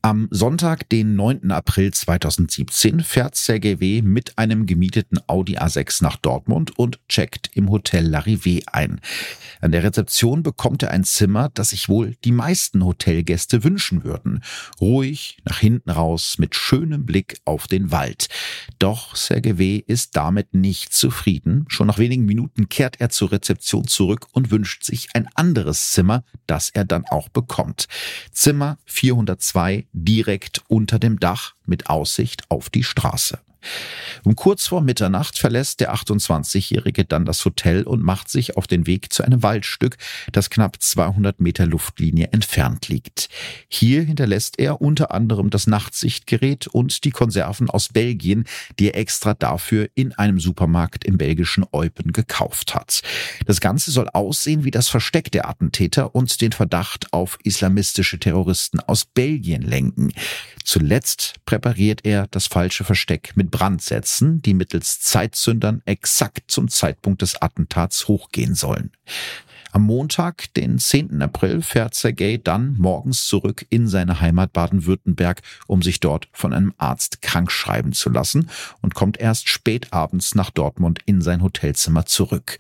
Am Sonntag, den 9. April 2017, fährt Sergei W. mit einem gemieteten Audi A6 nach Dortmund und checkt im Hotel L'Arrivée ein. An der Rezeption bekommt er ein Zimmer, das sich wohl die meisten Hotelgäste wünschen würden. Ruhig, nach hinten raus, mit schönem Blick auf den Wald. Doch Sergei ist damit nicht zufrieden. Schon nach wenigen Minuten kehrt er zur Rezeption zurück und wünscht sich ein anderes Zimmer, das er dann auch bekommt. Zimmer 402 direkt unter dem Dach mit Aussicht auf die Straße. Um kurz vor Mitternacht verlässt der 28-Jährige dann das Hotel und macht sich auf den Weg zu einem Waldstück, das knapp 200 Meter Luftlinie entfernt liegt. Hier hinterlässt er unter anderem das Nachtsichtgerät und die Konserven aus Belgien, die er extra dafür in einem Supermarkt im belgischen Eupen gekauft hat. Das Ganze soll aussehen wie das Versteck der Attentäter und den Verdacht auf islamistische Terroristen aus Belgien lenken. Zuletzt präpariert er das falsche Versteck mit Brandsätzen, die mittels Zeitzündern exakt zum Zeitpunkt des Attentats hochgehen sollen. Am Montag, den 10. April, fährt Sergei dann morgens zurück in seine Heimat Baden-Württemberg, um sich dort von einem Arzt krank schreiben zu lassen und kommt erst spät abends nach Dortmund in sein Hotelzimmer zurück.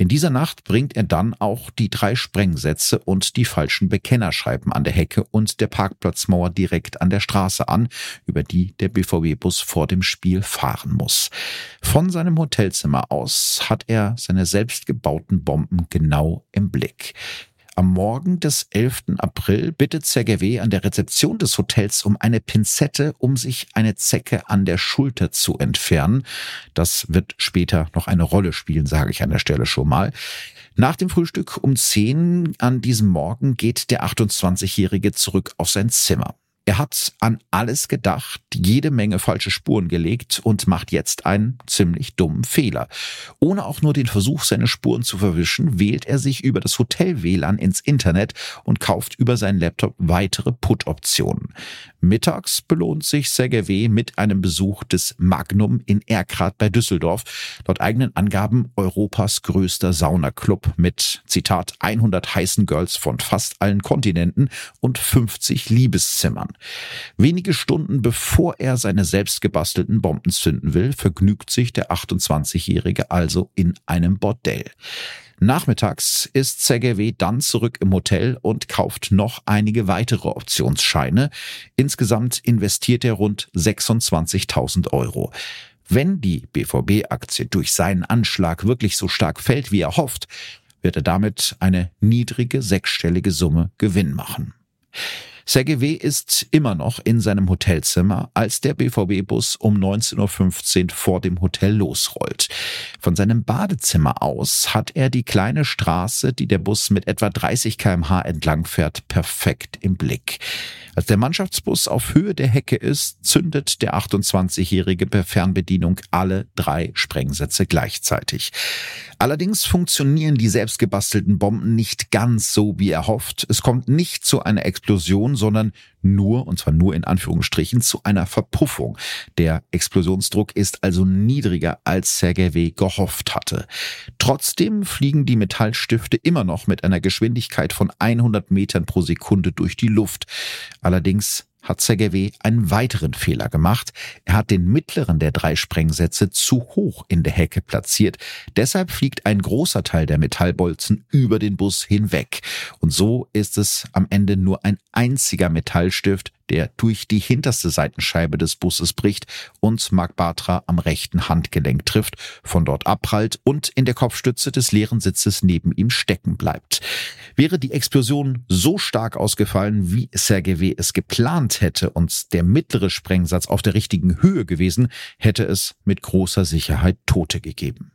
In dieser Nacht bringt er dann auch die drei Sprengsätze und die falschen Bekennerschreiben an der Hecke und der Parkplatzmauer direkt an der Straße an, über die der BVB-Bus vor dem Spiel fahren muss. Von seinem Hotelzimmer aus hat er seine selbstgebauten Bomben genau im Blick. Am Morgen des 11. April bittet Sergei an der Rezeption des Hotels um eine Pinzette, um sich eine Zecke an der Schulter zu entfernen. Das wird später noch eine Rolle spielen, sage ich an der Stelle schon mal. Nach dem Frühstück um 10 an diesem Morgen geht der 28-Jährige zurück auf sein Zimmer. Er hat an alles gedacht, jede Menge falsche Spuren gelegt und macht jetzt einen ziemlich dummen Fehler. Ohne auch nur den Versuch, seine Spuren zu verwischen, wählt er sich über das Hotel-WLAN ins Internet und kauft über seinen Laptop weitere Put-Optionen. Mittags belohnt sich Sergei mit einem Besuch des Magnum in Erkrath bei Düsseldorf, laut eigenen Angaben Europas größter Saunaclub mit, Zitat, 100 heißen Girls von fast allen Kontinenten und 50 Liebeszimmern. Wenige Stunden bevor er seine selbst gebastelten Bomben zünden will, vergnügt sich der 28-Jährige also in einem Bordell. Nachmittags ist Sergei dann zurück im Hotel und kauft noch einige weitere Optionsscheine. Insgesamt investiert er rund 26.000 Euro. Wenn die BVB-Aktie durch seinen Anschlag wirklich so stark fällt, wie er hofft, wird er damit eine niedrige sechsstellige Summe Gewinn machen. Sergei ist immer noch in seinem Hotelzimmer, als der BVB-Bus um 19.15 Uhr vor dem Hotel losrollt. Von seinem Badezimmer aus hat er die kleine Straße, die der Bus mit etwa 30 kmh entlang fährt, perfekt im Blick. Als der Mannschaftsbus auf Höhe der Hecke ist, zündet der 28-Jährige per Fernbedienung alle drei Sprengsätze gleichzeitig. Allerdings funktionieren die selbstgebastelten Bomben nicht ganz so, wie er hofft. Es kommt nicht zu einer Explosion, sondern nur, und zwar nur in Anführungsstrichen, zu einer Verpuffung. Der Explosionsdruck ist also niedriger, als Sergei W. gehofft hatte. Trotzdem fliegen die Metallstifte immer noch mit einer Geschwindigkeit von 100 Metern pro Sekunde durch die Luft. Allerdings hat Sergei einen weiteren Fehler gemacht. Er hat den mittleren der drei Sprengsätze zu hoch in der Hecke platziert. Deshalb fliegt ein großer Teil der Metallbolzen über den Bus hinweg. Und so ist es am Ende nur ein einziger Metallstift, der durch die hinterste Seitenscheibe des Busses bricht und Mark Bartra am rechten Handgelenk trifft, von dort abprallt und in der Kopfstütze des leeren Sitzes neben ihm stecken bleibt. Wäre die Explosion so stark ausgefallen, wie Sergei es geplant hätte und der mittlere Sprengsatz auf der richtigen Höhe gewesen, hätte es mit großer Sicherheit Tote gegeben.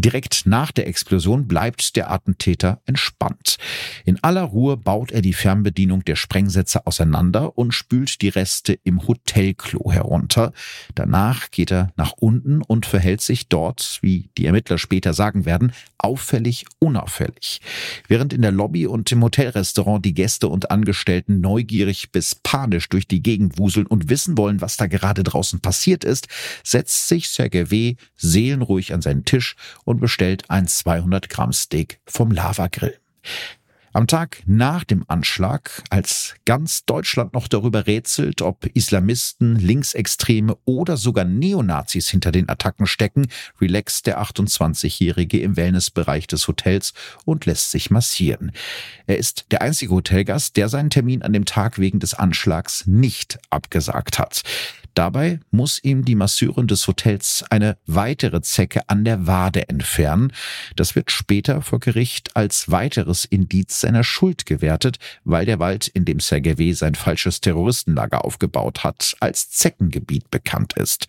Direkt nach der Explosion bleibt der Attentäter entspannt. In aller Ruhe baut er die Fernbedienung der Sprengsätze auseinander und spült die Reste im Hotelklo herunter. Danach geht er nach unten und verhält sich dort, wie die Ermittler später sagen werden, auffällig unauffällig. Während in der Lobby und im Hotelrestaurant die Gäste und Angestellten neugierig bis panisch durch die Gegend wuseln und wissen wollen, was da gerade draußen passiert ist, setzt sich Sergei W. seelenruhig an seinen Tisch und bestellt ein 200 Gramm Steak vom Lava Grill. Am Tag nach dem Anschlag, als ganz Deutschland noch darüber rätselt, ob Islamisten, Linksextreme oder sogar Neonazis hinter den Attacken stecken, relaxt der 28-Jährige im Wellnessbereich des Hotels und lässt sich massieren. Er ist der einzige Hotelgast, der seinen Termin an dem Tag wegen des Anschlags nicht abgesagt hat. Dabei muss ihm die Masseurin des Hotels eine weitere Zecke an der Wade entfernen. Das wird später vor Gericht als weiteres Indiz seiner Schuld gewertet, weil der Wald, in dem Sergei sein falsches Terroristenlager aufgebaut hat, als Zeckengebiet bekannt ist.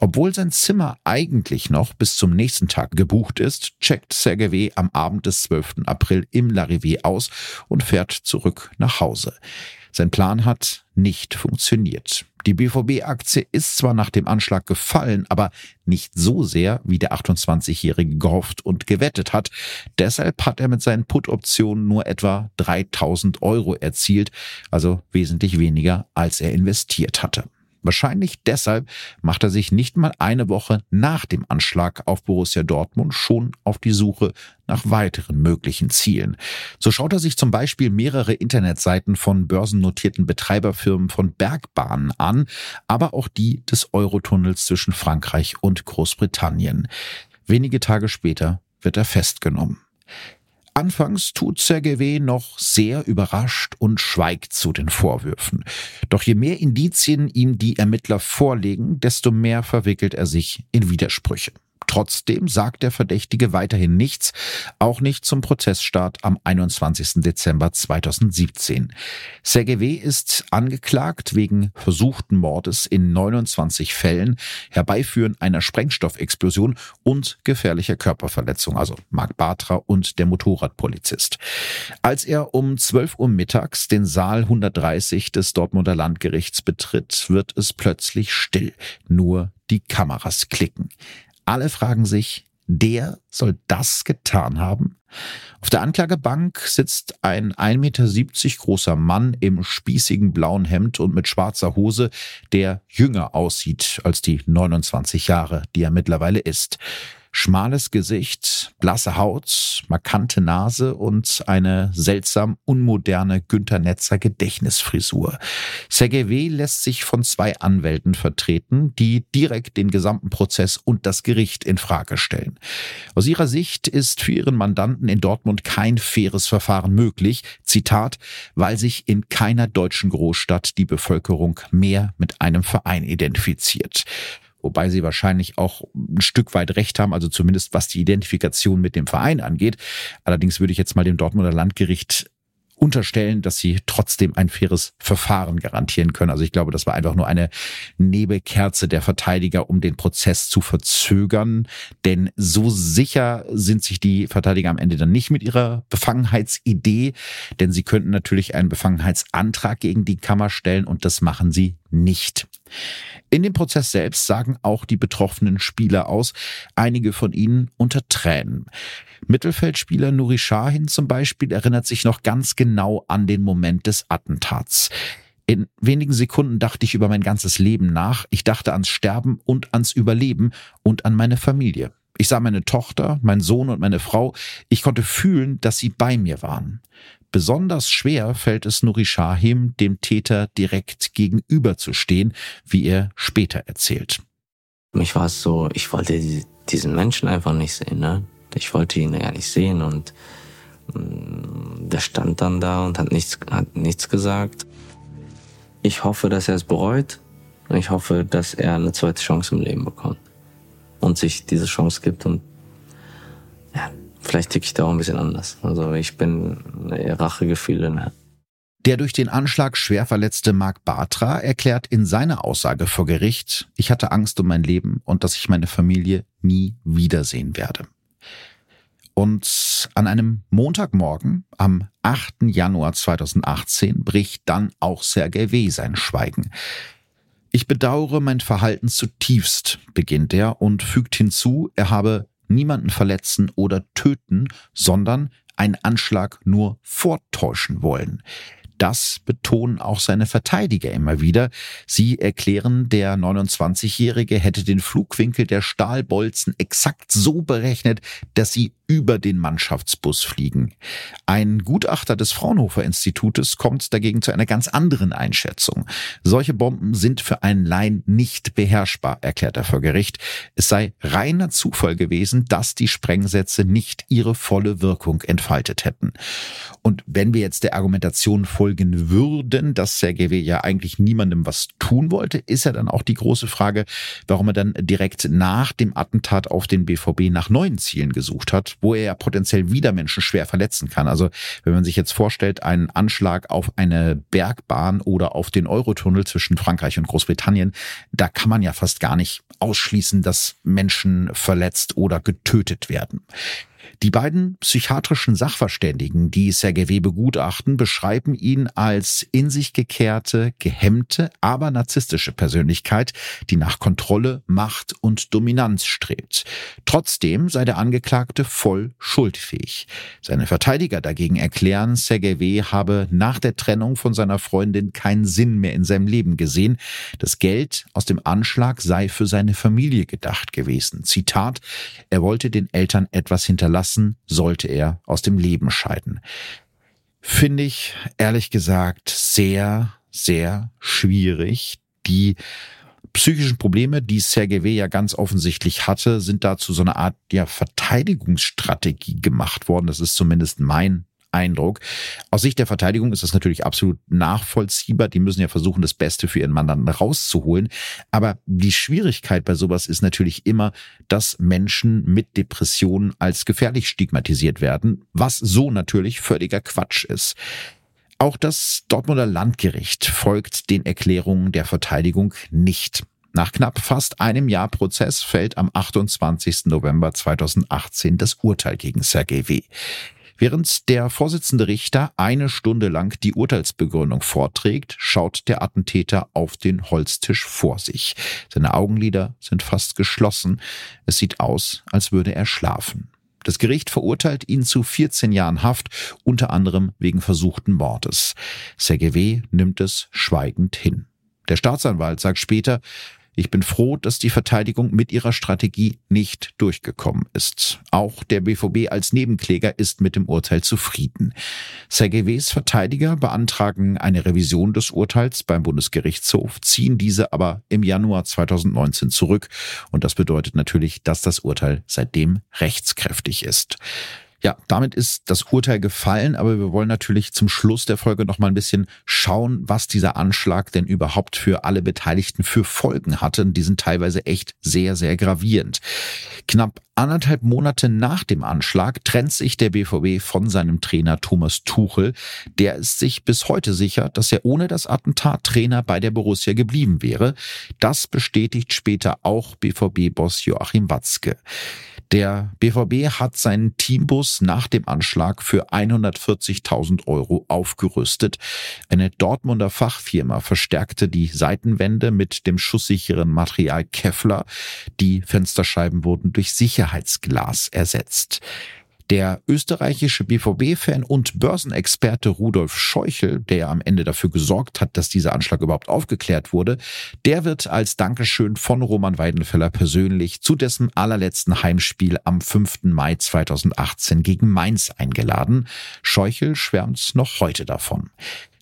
Obwohl sein Zimmer eigentlich noch bis zum nächsten Tag gebucht ist, checkt Sergei am Abend des 12. April im Larivier aus und fährt zurück nach Hause. Sein Plan hat nicht funktioniert. Die BVB-Aktie ist zwar nach dem Anschlag gefallen, aber nicht so sehr, wie der 28-Jährige gehofft und gewettet hat. Deshalb hat er mit seinen Put-Optionen nur etwa 3000 Euro erzielt, also wesentlich weniger, als er investiert hatte. Wahrscheinlich deshalb macht er sich nicht mal eine Woche nach dem Anschlag auf Borussia Dortmund schon auf die Suche nach weiteren möglichen Zielen. So schaut er sich zum Beispiel mehrere Internetseiten von börsennotierten Betreiberfirmen von Bergbahnen an, aber auch die des Eurotunnels zwischen Frankreich und Großbritannien. Wenige Tage später wird er festgenommen. Anfangs tut Sergei noch sehr überrascht und schweigt zu den Vorwürfen. Doch je mehr Indizien ihm die Ermittler vorlegen, desto mehr verwickelt er sich in Widersprüche. Trotzdem sagt der Verdächtige weiterhin nichts, auch nicht zum Prozessstart am 21. Dezember 2017. Sergei ist angeklagt wegen versuchten Mordes in 29 Fällen, Herbeiführen einer Sprengstoffexplosion und gefährlicher Körperverletzung, also Marc Bartra und der Motorradpolizist. Als er um 12 Uhr mittags den Saal 130 des Dortmunder Landgerichts betritt, wird es plötzlich still. Nur die Kameras klicken. Alle fragen sich, der soll das getan haben? Auf der Anklagebank sitzt ein 1,70 Meter großer Mann im spießigen blauen Hemd und mit schwarzer Hose, der jünger aussieht als die 29 Jahre, die er mittlerweile ist. Schmales Gesicht, blasse Haut, markante Nase und eine seltsam unmoderne Günter Netzer Gedächtnisfrisur. Sergei W. lässt sich von zwei Anwälten vertreten, die direkt den gesamten Prozess und das Gericht in Frage stellen. Aus ihrer Sicht ist für ihren Mandanten in Dortmund kein faires Verfahren möglich. Zitat, weil sich in keiner deutschen Großstadt die Bevölkerung mehr mit einem Verein identifiziert wobei sie wahrscheinlich auch ein Stück weit recht haben, also zumindest was die Identifikation mit dem Verein angeht. Allerdings würde ich jetzt mal dem Dortmunder Landgericht unterstellen, dass sie trotzdem ein faires Verfahren garantieren können. Also ich glaube, das war einfach nur eine Nebelkerze der Verteidiger, um den Prozess zu verzögern. Denn so sicher sind sich die Verteidiger am Ende dann nicht mit ihrer Befangenheitsidee, denn sie könnten natürlich einen Befangenheitsantrag gegen die Kammer stellen und das machen sie nicht. In dem Prozess selbst sagen auch die betroffenen Spieler aus, einige von ihnen unter Tränen. Mittelfeldspieler Nuri Sahin zum Beispiel erinnert sich noch ganz genau an den Moment des Attentats. In wenigen Sekunden dachte ich über mein ganzes Leben nach. Ich dachte ans Sterben und ans Überleben und an meine Familie. Ich sah meine Tochter, meinen Sohn und meine Frau. Ich konnte fühlen, dass sie bei mir waren. Besonders schwer fällt es Nuri Shahim, dem Täter direkt gegenüberzustehen, wie er später erzählt. Mich war es so, ich wollte diesen Menschen einfach nicht sehen. Ne? Ich wollte ihn ja nicht sehen und mm, der stand dann da und hat nichts, hat nichts gesagt. Ich hoffe, dass er es bereut. Ich hoffe, dass er eine zweite Chance im Leben bekommt und sich diese Chance gibt und vielleicht ticke ich da auch ein bisschen anders. Also ich bin Rachegefühle. Ne? Der durch den Anschlag schwer verletzte Marc Bartra erklärt in seiner Aussage vor Gericht, ich hatte Angst um mein Leben und dass ich meine Familie nie wiedersehen werde. Und an einem Montagmorgen am 8. Januar 2018 bricht dann auch Sergei W. sein Schweigen. Ich bedauere mein Verhalten zutiefst, beginnt er und fügt hinzu, er habe niemanden verletzen oder töten, sondern einen Anschlag nur vortäuschen wollen. Das betonen auch seine Verteidiger immer wieder. Sie erklären, der 29-Jährige hätte den Flugwinkel der Stahlbolzen exakt so berechnet, dass sie über den Mannschaftsbus fliegen. Ein Gutachter des Fraunhofer Institutes kommt dagegen zu einer ganz anderen Einschätzung. Solche Bomben sind für einen Laien nicht beherrschbar, erklärt er vor Gericht. Es sei reiner Zufall gewesen, dass die Sprengsätze nicht ihre volle Wirkung entfaltet hätten. Und wenn wir jetzt der Argumentation folgen würden, dass Sergei ja eigentlich niemandem was tun wollte, ist ja dann auch die große Frage, warum er dann direkt nach dem Attentat auf den BVB nach neuen Zielen gesucht hat wo er ja potenziell wieder Menschen schwer verletzen kann. Also wenn man sich jetzt vorstellt, einen Anschlag auf eine Bergbahn oder auf den Eurotunnel zwischen Frankreich und Großbritannien, da kann man ja fast gar nicht ausschließen, dass Menschen verletzt oder getötet werden. Die beiden psychiatrischen Sachverständigen, die Sergei begutachten, beschreiben ihn als in sich gekehrte, gehemmte, aber narzisstische Persönlichkeit, die nach Kontrolle, Macht und Dominanz strebt. Trotzdem sei der Angeklagte voll schuldfähig. Seine Verteidiger dagegen erklären, Sergei W. habe nach der Trennung von seiner Freundin keinen Sinn mehr in seinem Leben gesehen. Das Geld aus dem Anschlag sei für seine Familie gedacht gewesen. Zitat, er wollte den Eltern etwas hinterlassen, sollte er aus dem Leben scheiden. Finde ich ehrlich gesagt sehr, sehr schwierig. Die psychischen Probleme, die Sergei W. ja ganz offensichtlich hatte, sind da zu so einer Art ja, Verteidigungsstrategie gemacht worden. Das ist zumindest mein Eindruck. Aus Sicht der Verteidigung ist das natürlich absolut nachvollziehbar. Die müssen ja versuchen, das Beste für ihren Mandanten rauszuholen. Aber die Schwierigkeit bei sowas ist natürlich immer, dass Menschen mit Depressionen als gefährlich stigmatisiert werden, was so natürlich völliger Quatsch ist. Auch das Dortmunder Landgericht folgt den Erklärungen der Verteidigung nicht. Nach knapp fast einem Jahr Prozess fällt am 28. November 2018 das Urteil gegen Sergei W. Während der Vorsitzende Richter eine Stunde lang die Urteilsbegründung vorträgt, schaut der Attentäter auf den Holztisch vor sich. Seine Augenlider sind fast geschlossen. Es sieht aus, als würde er schlafen. Das Gericht verurteilt ihn zu 14 Jahren Haft, unter anderem wegen versuchten Mordes. Sergei nimmt es schweigend hin. Der Staatsanwalt sagt später, ich bin froh, dass die Verteidigung mit ihrer Strategie nicht durchgekommen ist. Auch der BVB als Nebenkläger ist mit dem Urteil zufrieden. Sergeys Verteidiger beantragen eine Revision des Urteils beim Bundesgerichtshof, ziehen diese aber im Januar 2019 zurück. Und das bedeutet natürlich, dass das Urteil seitdem rechtskräftig ist. Ja, damit ist das Urteil gefallen, aber wir wollen natürlich zum Schluss der Folge noch mal ein bisschen schauen, was dieser Anschlag denn überhaupt für alle Beteiligten für Folgen hatte. Die sind teilweise echt sehr, sehr gravierend. Knapp anderthalb Monate nach dem Anschlag trennt sich der BVB von seinem Trainer Thomas Tuchel. Der ist sich bis heute sicher, dass er ohne das Attentat Trainer bei der Borussia geblieben wäre. Das bestätigt später auch BVB-Boss Joachim Watzke. Der BVB hat seinen Teambus nach dem Anschlag für 140.000 Euro aufgerüstet. Eine Dortmunder Fachfirma verstärkte die Seitenwände mit dem schusssicheren Material Kevlar. Die Fensterscheiben wurden durch Sicherheitsglas ersetzt. Der österreichische BVB-Fan und Börsenexperte Rudolf Scheuchel, der am Ende dafür gesorgt hat, dass dieser Anschlag überhaupt aufgeklärt wurde, der wird als Dankeschön von Roman Weidenfeller persönlich zu dessen allerletzten Heimspiel am 5. Mai 2018 gegen Mainz eingeladen. Scheuchel schwärmt noch heute davon.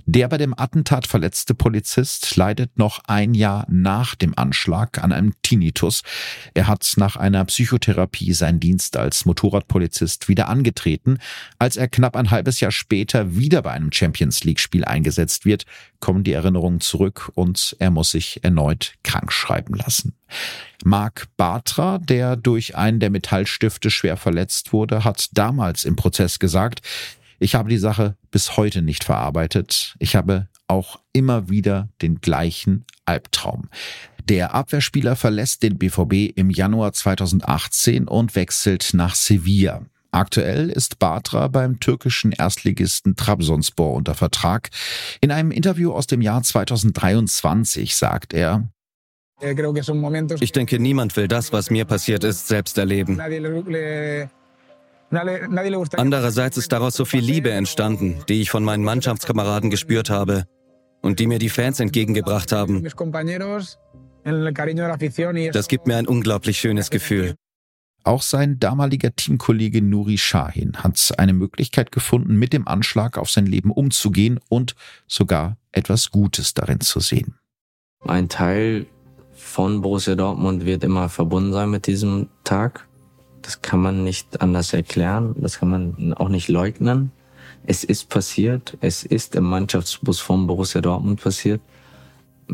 Der bei dem Attentat verletzte Polizist leidet noch ein Jahr nach dem Anschlag an einem Tinnitus. Er hat nach einer Psychotherapie seinen Dienst als Motorradpolizist wieder angetreten. Als er knapp ein halbes Jahr später wieder bei einem Champions League Spiel eingesetzt wird, kommen die Erinnerungen zurück und er muss sich erneut krank schreiben lassen. Mark Bartra, der durch einen der Metallstifte schwer verletzt wurde, hat damals im Prozess gesagt, ich habe die Sache bis heute nicht verarbeitet. Ich habe auch immer wieder den gleichen Albtraum. Der Abwehrspieler verlässt den BVB im Januar 2018 und wechselt nach Sevilla. Aktuell ist Batra beim türkischen Erstligisten Trabzonspor unter Vertrag. In einem Interview aus dem Jahr 2023 sagt er, ich denke, niemand will das, was mir passiert ist, selbst erleben. Andererseits ist daraus so viel Liebe entstanden, die ich von meinen Mannschaftskameraden gespürt habe und die mir die Fans entgegengebracht haben. Das gibt mir ein unglaublich schönes Gefühl. Auch sein damaliger Teamkollege Nuri Shahin hat eine Möglichkeit gefunden, mit dem Anschlag auf sein Leben umzugehen und sogar etwas Gutes darin zu sehen. Ein Teil von Borussia Dortmund wird immer verbunden sein mit diesem Tag. Das kann man nicht anders erklären. Das kann man auch nicht leugnen. Es ist passiert. Es ist im Mannschaftsbus von Borussia Dortmund passiert.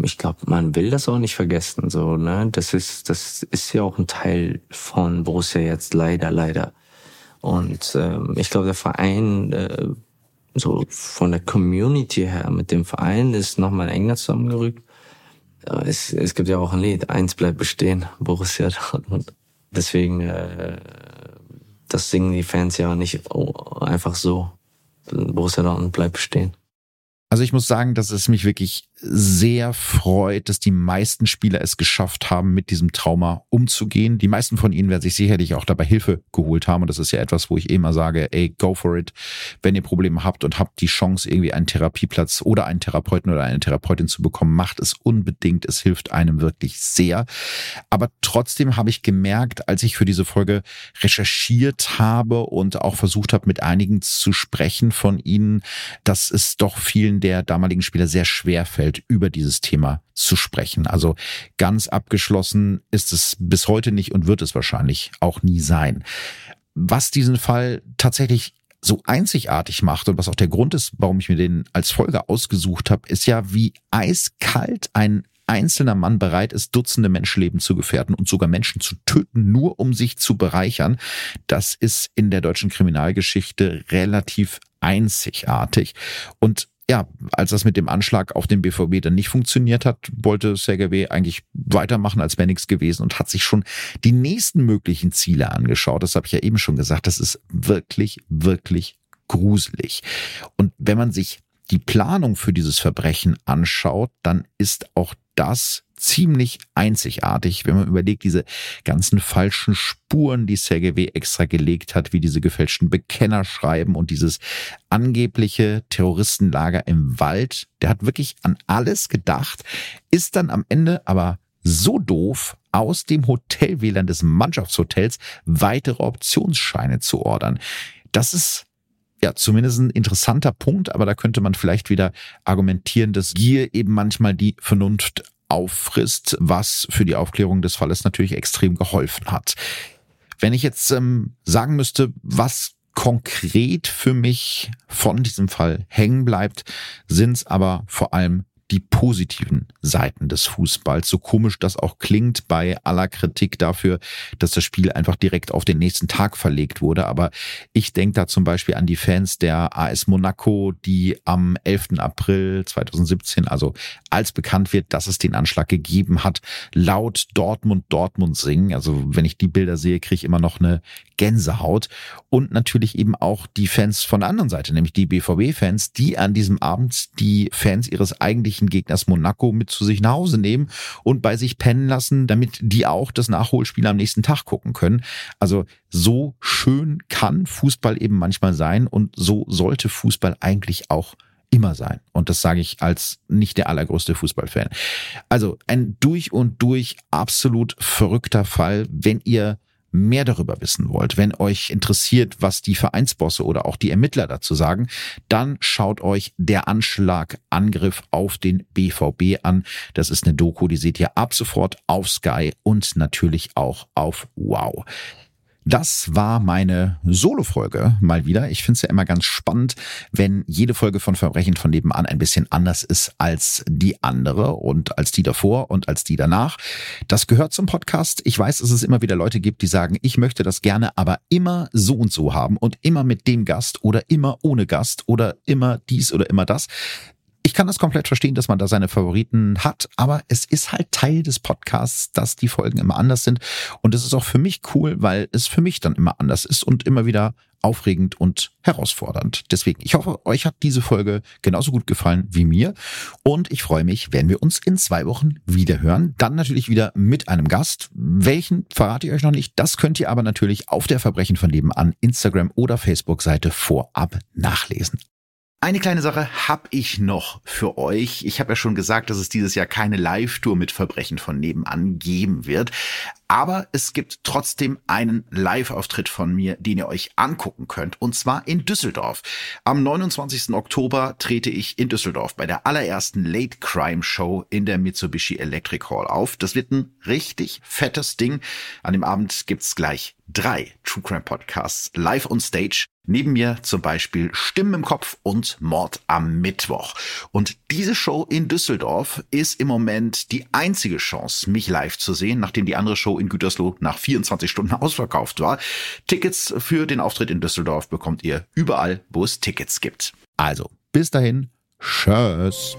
Ich glaube, man will das auch nicht vergessen. So, ne? Das ist, das ist ja auch ein Teil von Borussia jetzt leider, leider. Und ähm, ich glaube, der Verein, äh, so von der Community her, mit dem Verein ist nochmal enger zusammengerückt. Es, es gibt ja auch ein Lied, eins bleibt bestehen, Borussia Dortmund. Deswegen, äh, das singen die Fans ja nicht einfach so. Borussia Dortmund bleibt bestehen. Also ich muss sagen, dass es mich wirklich sehr freut, dass die meisten Spieler es geschafft haben, mit diesem Trauma umzugehen. Die meisten von ihnen werden sich sicherlich auch dabei Hilfe geholt haben. Und das ist ja etwas, wo ich immer sage, ey, go for it. Wenn ihr Probleme habt und habt die Chance, irgendwie einen Therapieplatz oder einen Therapeuten oder eine Therapeutin zu bekommen, macht es unbedingt. Es hilft einem wirklich sehr. Aber trotzdem habe ich gemerkt, als ich für diese Folge recherchiert habe und auch versucht habe, mit einigen zu sprechen von ihnen, dass es doch vielen der damaligen Spieler sehr schwer fällt, Umfeld über dieses Thema zu sprechen. Also ganz abgeschlossen ist es bis heute nicht und wird es wahrscheinlich auch nie sein. Was diesen Fall tatsächlich so einzigartig macht und was auch der Grund ist, warum ich mir den als Folge ausgesucht habe, ist ja, wie eiskalt ein einzelner Mann bereit ist, Dutzende Menschenleben zu gefährden und sogar Menschen zu töten, nur um sich zu bereichern. Das ist in der deutschen Kriminalgeschichte relativ einzigartig. Und ja, als das mit dem Anschlag auf den BVB dann nicht funktioniert hat, wollte Sergej eigentlich weitermachen, als wäre nichts gewesen und hat sich schon die nächsten möglichen Ziele angeschaut. Das habe ich ja eben schon gesagt. Das ist wirklich, wirklich gruselig. Und wenn man sich die Planung für dieses Verbrechen anschaut, dann ist auch das ziemlich einzigartig, wenn man überlegt, diese ganzen falschen Spuren, die Sergej extra gelegt hat, wie diese gefälschten Bekennerschreiben und dieses angebliche Terroristenlager im Wald. Der hat wirklich an alles gedacht, ist dann am Ende aber so doof, aus dem Hotelwählern des Mannschaftshotels weitere Optionsscheine zu ordern. Das ist ja, zumindest ein interessanter Punkt, aber da könnte man vielleicht wieder argumentieren, dass Gier eben manchmal die Vernunft auffrisst, was für die Aufklärung des Falles natürlich extrem geholfen hat. Wenn ich jetzt ähm, sagen müsste, was konkret für mich von diesem Fall hängen bleibt, sind es aber vor allem die positiven Seiten des Fußballs. So komisch das auch klingt bei aller Kritik dafür, dass das Spiel einfach direkt auf den nächsten Tag verlegt wurde. Aber ich denke da zum Beispiel an die Fans der AS Monaco, die am 11. April 2017, also als bekannt wird, dass es den Anschlag gegeben hat, laut Dortmund Dortmund singen. Also wenn ich die Bilder sehe, kriege ich immer noch eine Gänsehaut. Und natürlich eben auch die Fans von der anderen Seite, nämlich die BVB-Fans, die an diesem Abend die Fans ihres eigentlichen eigentlichen Gegners Monaco mit zu sich nach Hause nehmen und bei sich pennen lassen, damit die auch das Nachholspiel am nächsten Tag gucken können. Also so schön kann Fußball eben manchmal sein und so sollte Fußball eigentlich auch immer sein. Und das sage ich als nicht der allergrößte Fußballfan. Also ein durch und durch absolut verrückter Fall, wenn ihr mehr darüber wissen wollt, wenn euch interessiert, was die Vereinsbosse oder auch die Ermittler dazu sagen, dann schaut euch der Anschlag Angriff auf den BVB an. Das ist eine Doku, die seht ihr ab sofort auf Sky und natürlich auch auf Wow. Das war meine Solo-Folge mal wieder. Ich finde es ja immer ganz spannend, wenn jede Folge von Verbrechen von nebenan ein bisschen anders ist als die andere und als die davor und als die danach. Das gehört zum Podcast. Ich weiß, dass es immer wieder Leute gibt, die sagen, ich möchte das gerne, aber immer so und so haben und immer mit dem Gast oder immer ohne Gast oder immer dies oder immer das. Ich kann das komplett verstehen, dass man da seine Favoriten hat, aber es ist halt Teil des Podcasts, dass die Folgen immer anders sind. Und es ist auch für mich cool, weil es für mich dann immer anders ist und immer wieder aufregend und herausfordernd. Deswegen, ich hoffe, euch hat diese Folge genauso gut gefallen wie mir. Und ich freue mich, wenn wir uns in zwei Wochen wieder hören. Dann natürlich wieder mit einem Gast. Welchen verrate ich euch noch nicht. Das könnt ihr aber natürlich auf der Verbrechen von nebenan Instagram oder Facebook-Seite vorab nachlesen. Eine kleine Sache habe ich noch für euch. Ich habe ja schon gesagt, dass es dieses Jahr keine Live-Tour mit Verbrechen von nebenan geben wird. Aber es gibt trotzdem einen Live-Auftritt von mir, den ihr euch angucken könnt. Und zwar in Düsseldorf. Am 29. Oktober trete ich in Düsseldorf bei der allerersten Late Crime Show in der Mitsubishi Electric Hall auf. Das wird ein richtig fettes Ding. An dem Abend gibt's gleich drei True Crime Podcasts live on stage. Neben mir zum Beispiel Stimmen im Kopf und Mord am Mittwoch. Und diese Show in Düsseldorf ist im Moment die einzige Chance, mich live zu sehen, nachdem die andere Show in Gütersloh nach 24 Stunden ausverkauft war. Tickets für den Auftritt in Düsseldorf bekommt ihr überall, wo es Tickets gibt. Also, bis dahin, tschüss.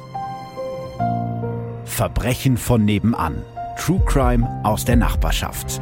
Verbrechen von nebenan. True Crime aus der Nachbarschaft.